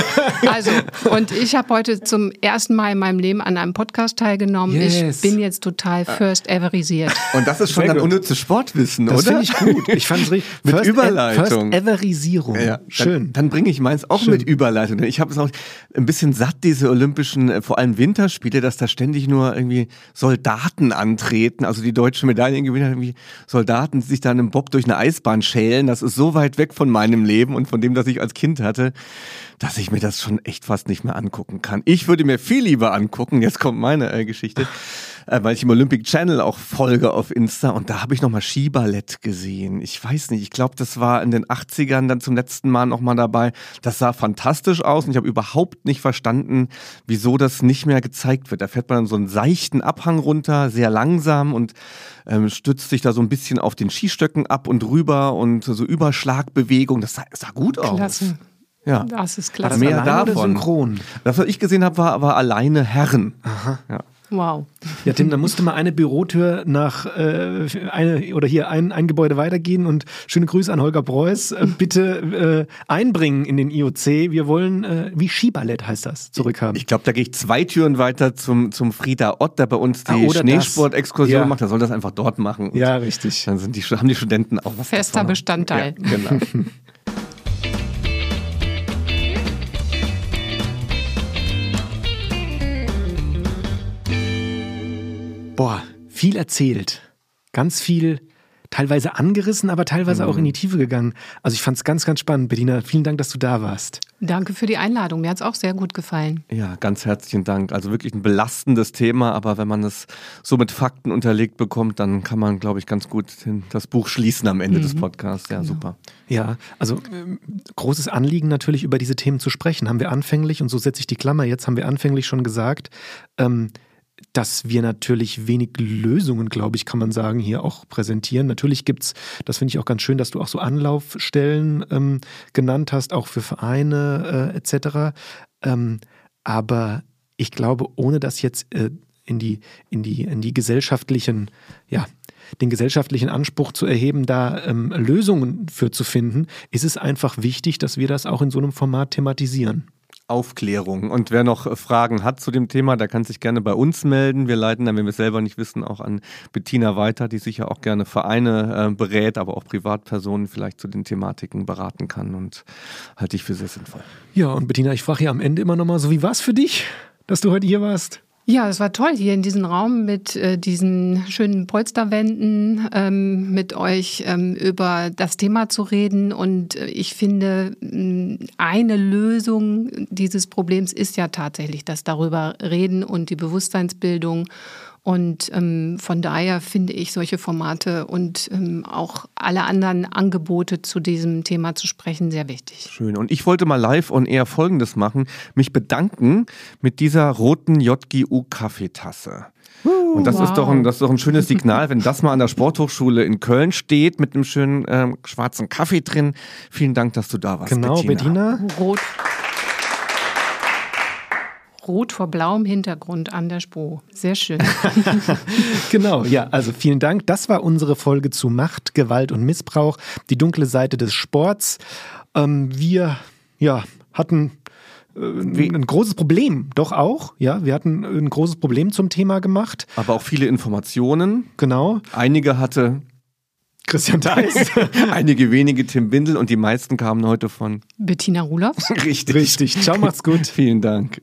Also, und ich habe heute zum ersten Mal in meinem Leben an einem Podcast teilgenommen. Yes. Ich bin jetzt total first everisiert. Und das ist schon Sehr ein unnützes Sportwissen, das oder? Das finde ich gut. Ich fand es richtig. mit first Überleitung. E first Everisierung. Ja, Schön. Dann, dann bringe ich meins auch Schön. mit Überleitung. Denn ich habe es auch ein bisschen satt, diese Olympischen, äh, vor allem Winterspiele, dass da ständig nur irgendwie Soldaten antreten. Also die Deutschen deutsche Medaillengewinner, irgendwie Soldaten, die sich dann im Bob durch eine Eisbahn schälen. Das ist so weit weg von meinem Leben und von dem, das ich als Kind hatte, dass ich mir das schon echt fast nicht mehr angucken kann. Ich würde mir viel lieber angucken, jetzt kommt meine äh, Geschichte, äh, weil ich im Olympic Channel auch folge auf Insta und da habe ich nochmal Skiballett gesehen. Ich weiß nicht, ich glaube, das war in den 80ern dann zum letzten Mal nochmal dabei. Das sah fantastisch aus und ich habe überhaupt nicht verstanden, wieso das nicht mehr gezeigt wird. Da fährt man dann so einen seichten Abhang runter, sehr langsam und ähm, stützt sich da so ein bisschen auf den Skistöcken ab und rüber und so Überschlagbewegung. Das sah, sah gut aus. Klasse. Ja. Das ist klasse. Mehr davon. Synchron? Das, was ich gesehen habe, war, war alleine Herren. Aha. Ja. Wow. Ja, Tim, da musste mal eine Bürotür nach äh, eine oder hier ein, ein Gebäude weitergehen und schöne Grüße an Holger Preuß. Äh, bitte äh, einbringen in den IOC. Wir wollen, äh, wie Skiballett heißt das, zurückhaben. Ich glaube, da gehe ich zwei Türen weiter zum, zum Frieda Ott, der bei uns die ah, Schneesport-Exkursion ja. macht. Der soll das einfach dort machen. Ja, richtig. Dann sind die, haben die Studenten auch was Fester Bestandteil. Ja, genau. boah, viel erzählt. Ganz viel, teilweise angerissen, aber teilweise mhm. auch in die Tiefe gegangen. Also ich fand es ganz, ganz spannend. Bettina, vielen Dank, dass du da warst. Danke für die Einladung. Mir hat es auch sehr gut gefallen. Ja, ganz herzlichen Dank. Also wirklich ein belastendes Thema, aber wenn man es so mit Fakten unterlegt bekommt, dann kann man, glaube ich, ganz gut das Buch schließen am Ende mhm. des Podcasts. Ja, genau. super. Ja, also äh, großes Anliegen natürlich über diese Themen zu sprechen. Haben wir anfänglich, und so setze ich die Klammer jetzt, haben wir anfänglich schon gesagt, ähm, dass wir natürlich wenig Lösungen, glaube ich, kann man sagen, hier auch präsentieren. Natürlich gibt es, das finde ich auch ganz schön, dass du auch so Anlaufstellen ähm, genannt hast, auch für Vereine äh, etc. Ähm, aber ich glaube, ohne das jetzt äh, in, die, in, die, in die gesellschaftlichen, ja, den gesellschaftlichen Anspruch zu erheben, da ähm, Lösungen für zu finden, ist es einfach wichtig, dass wir das auch in so einem Format thematisieren. Aufklärung. Und wer noch Fragen hat zu dem Thema, der kann sich gerne bei uns melden. Wir leiten dann, wenn wir es selber nicht wissen, auch an Bettina weiter, die sicher auch gerne Vereine äh, berät, aber auch Privatpersonen vielleicht zu den Thematiken beraten kann und halte ich für sehr sinnvoll. Ja, und Bettina, ich frage hier am Ende immer nochmal so, wie war es für dich, dass du heute hier warst? Ja, es war toll hier in diesem Raum mit äh, diesen schönen Polsterwänden ähm, mit euch ähm, über das Thema zu reden. Und äh, ich finde, eine Lösung dieses Problems ist ja tatsächlich das darüber reden und die Bewusstseinsbildung. Und ähm, von daher finde ich solche Formate und ähm, auch alle anderen Angebote zu diesem Thema zu sprechen sehr wichtig. Schön. Und ich wollte mal live und eher Folgendes machen: mich bedanken mit dieser roten JGU Kaffeetasse. Und das, wow. ist doch ein, das ist doch ein schönes Signal, wenn das mal an der Sporthochschule in Köln steht mit einem schönen ähm, schwarzen Kaffee drin. Vielen Dank, dass du da warst. Genau, Bettina. Bettina. Rot. Rot vor blauem Hintergrund an der Spro. Sehr schön. genau, ja, also vielen Dank. Das war unsere Folge zu Macht, Gewalt und Missbrauch, die dunkle Seite des Sports. Ähm, wir ja, hatten äh, ein großes Problem, doch auch. Ja, wir hatten ein großes Problem zum Thema gemacht. Aber auch viele Informationen. Genau. Einige hatte Christian Theis. Einige wenige Tim Bindel und die meisten kamen heute von Bettina Rulofs. Richtig. Richtig. Ciao, macht's gut. Vielen Dank.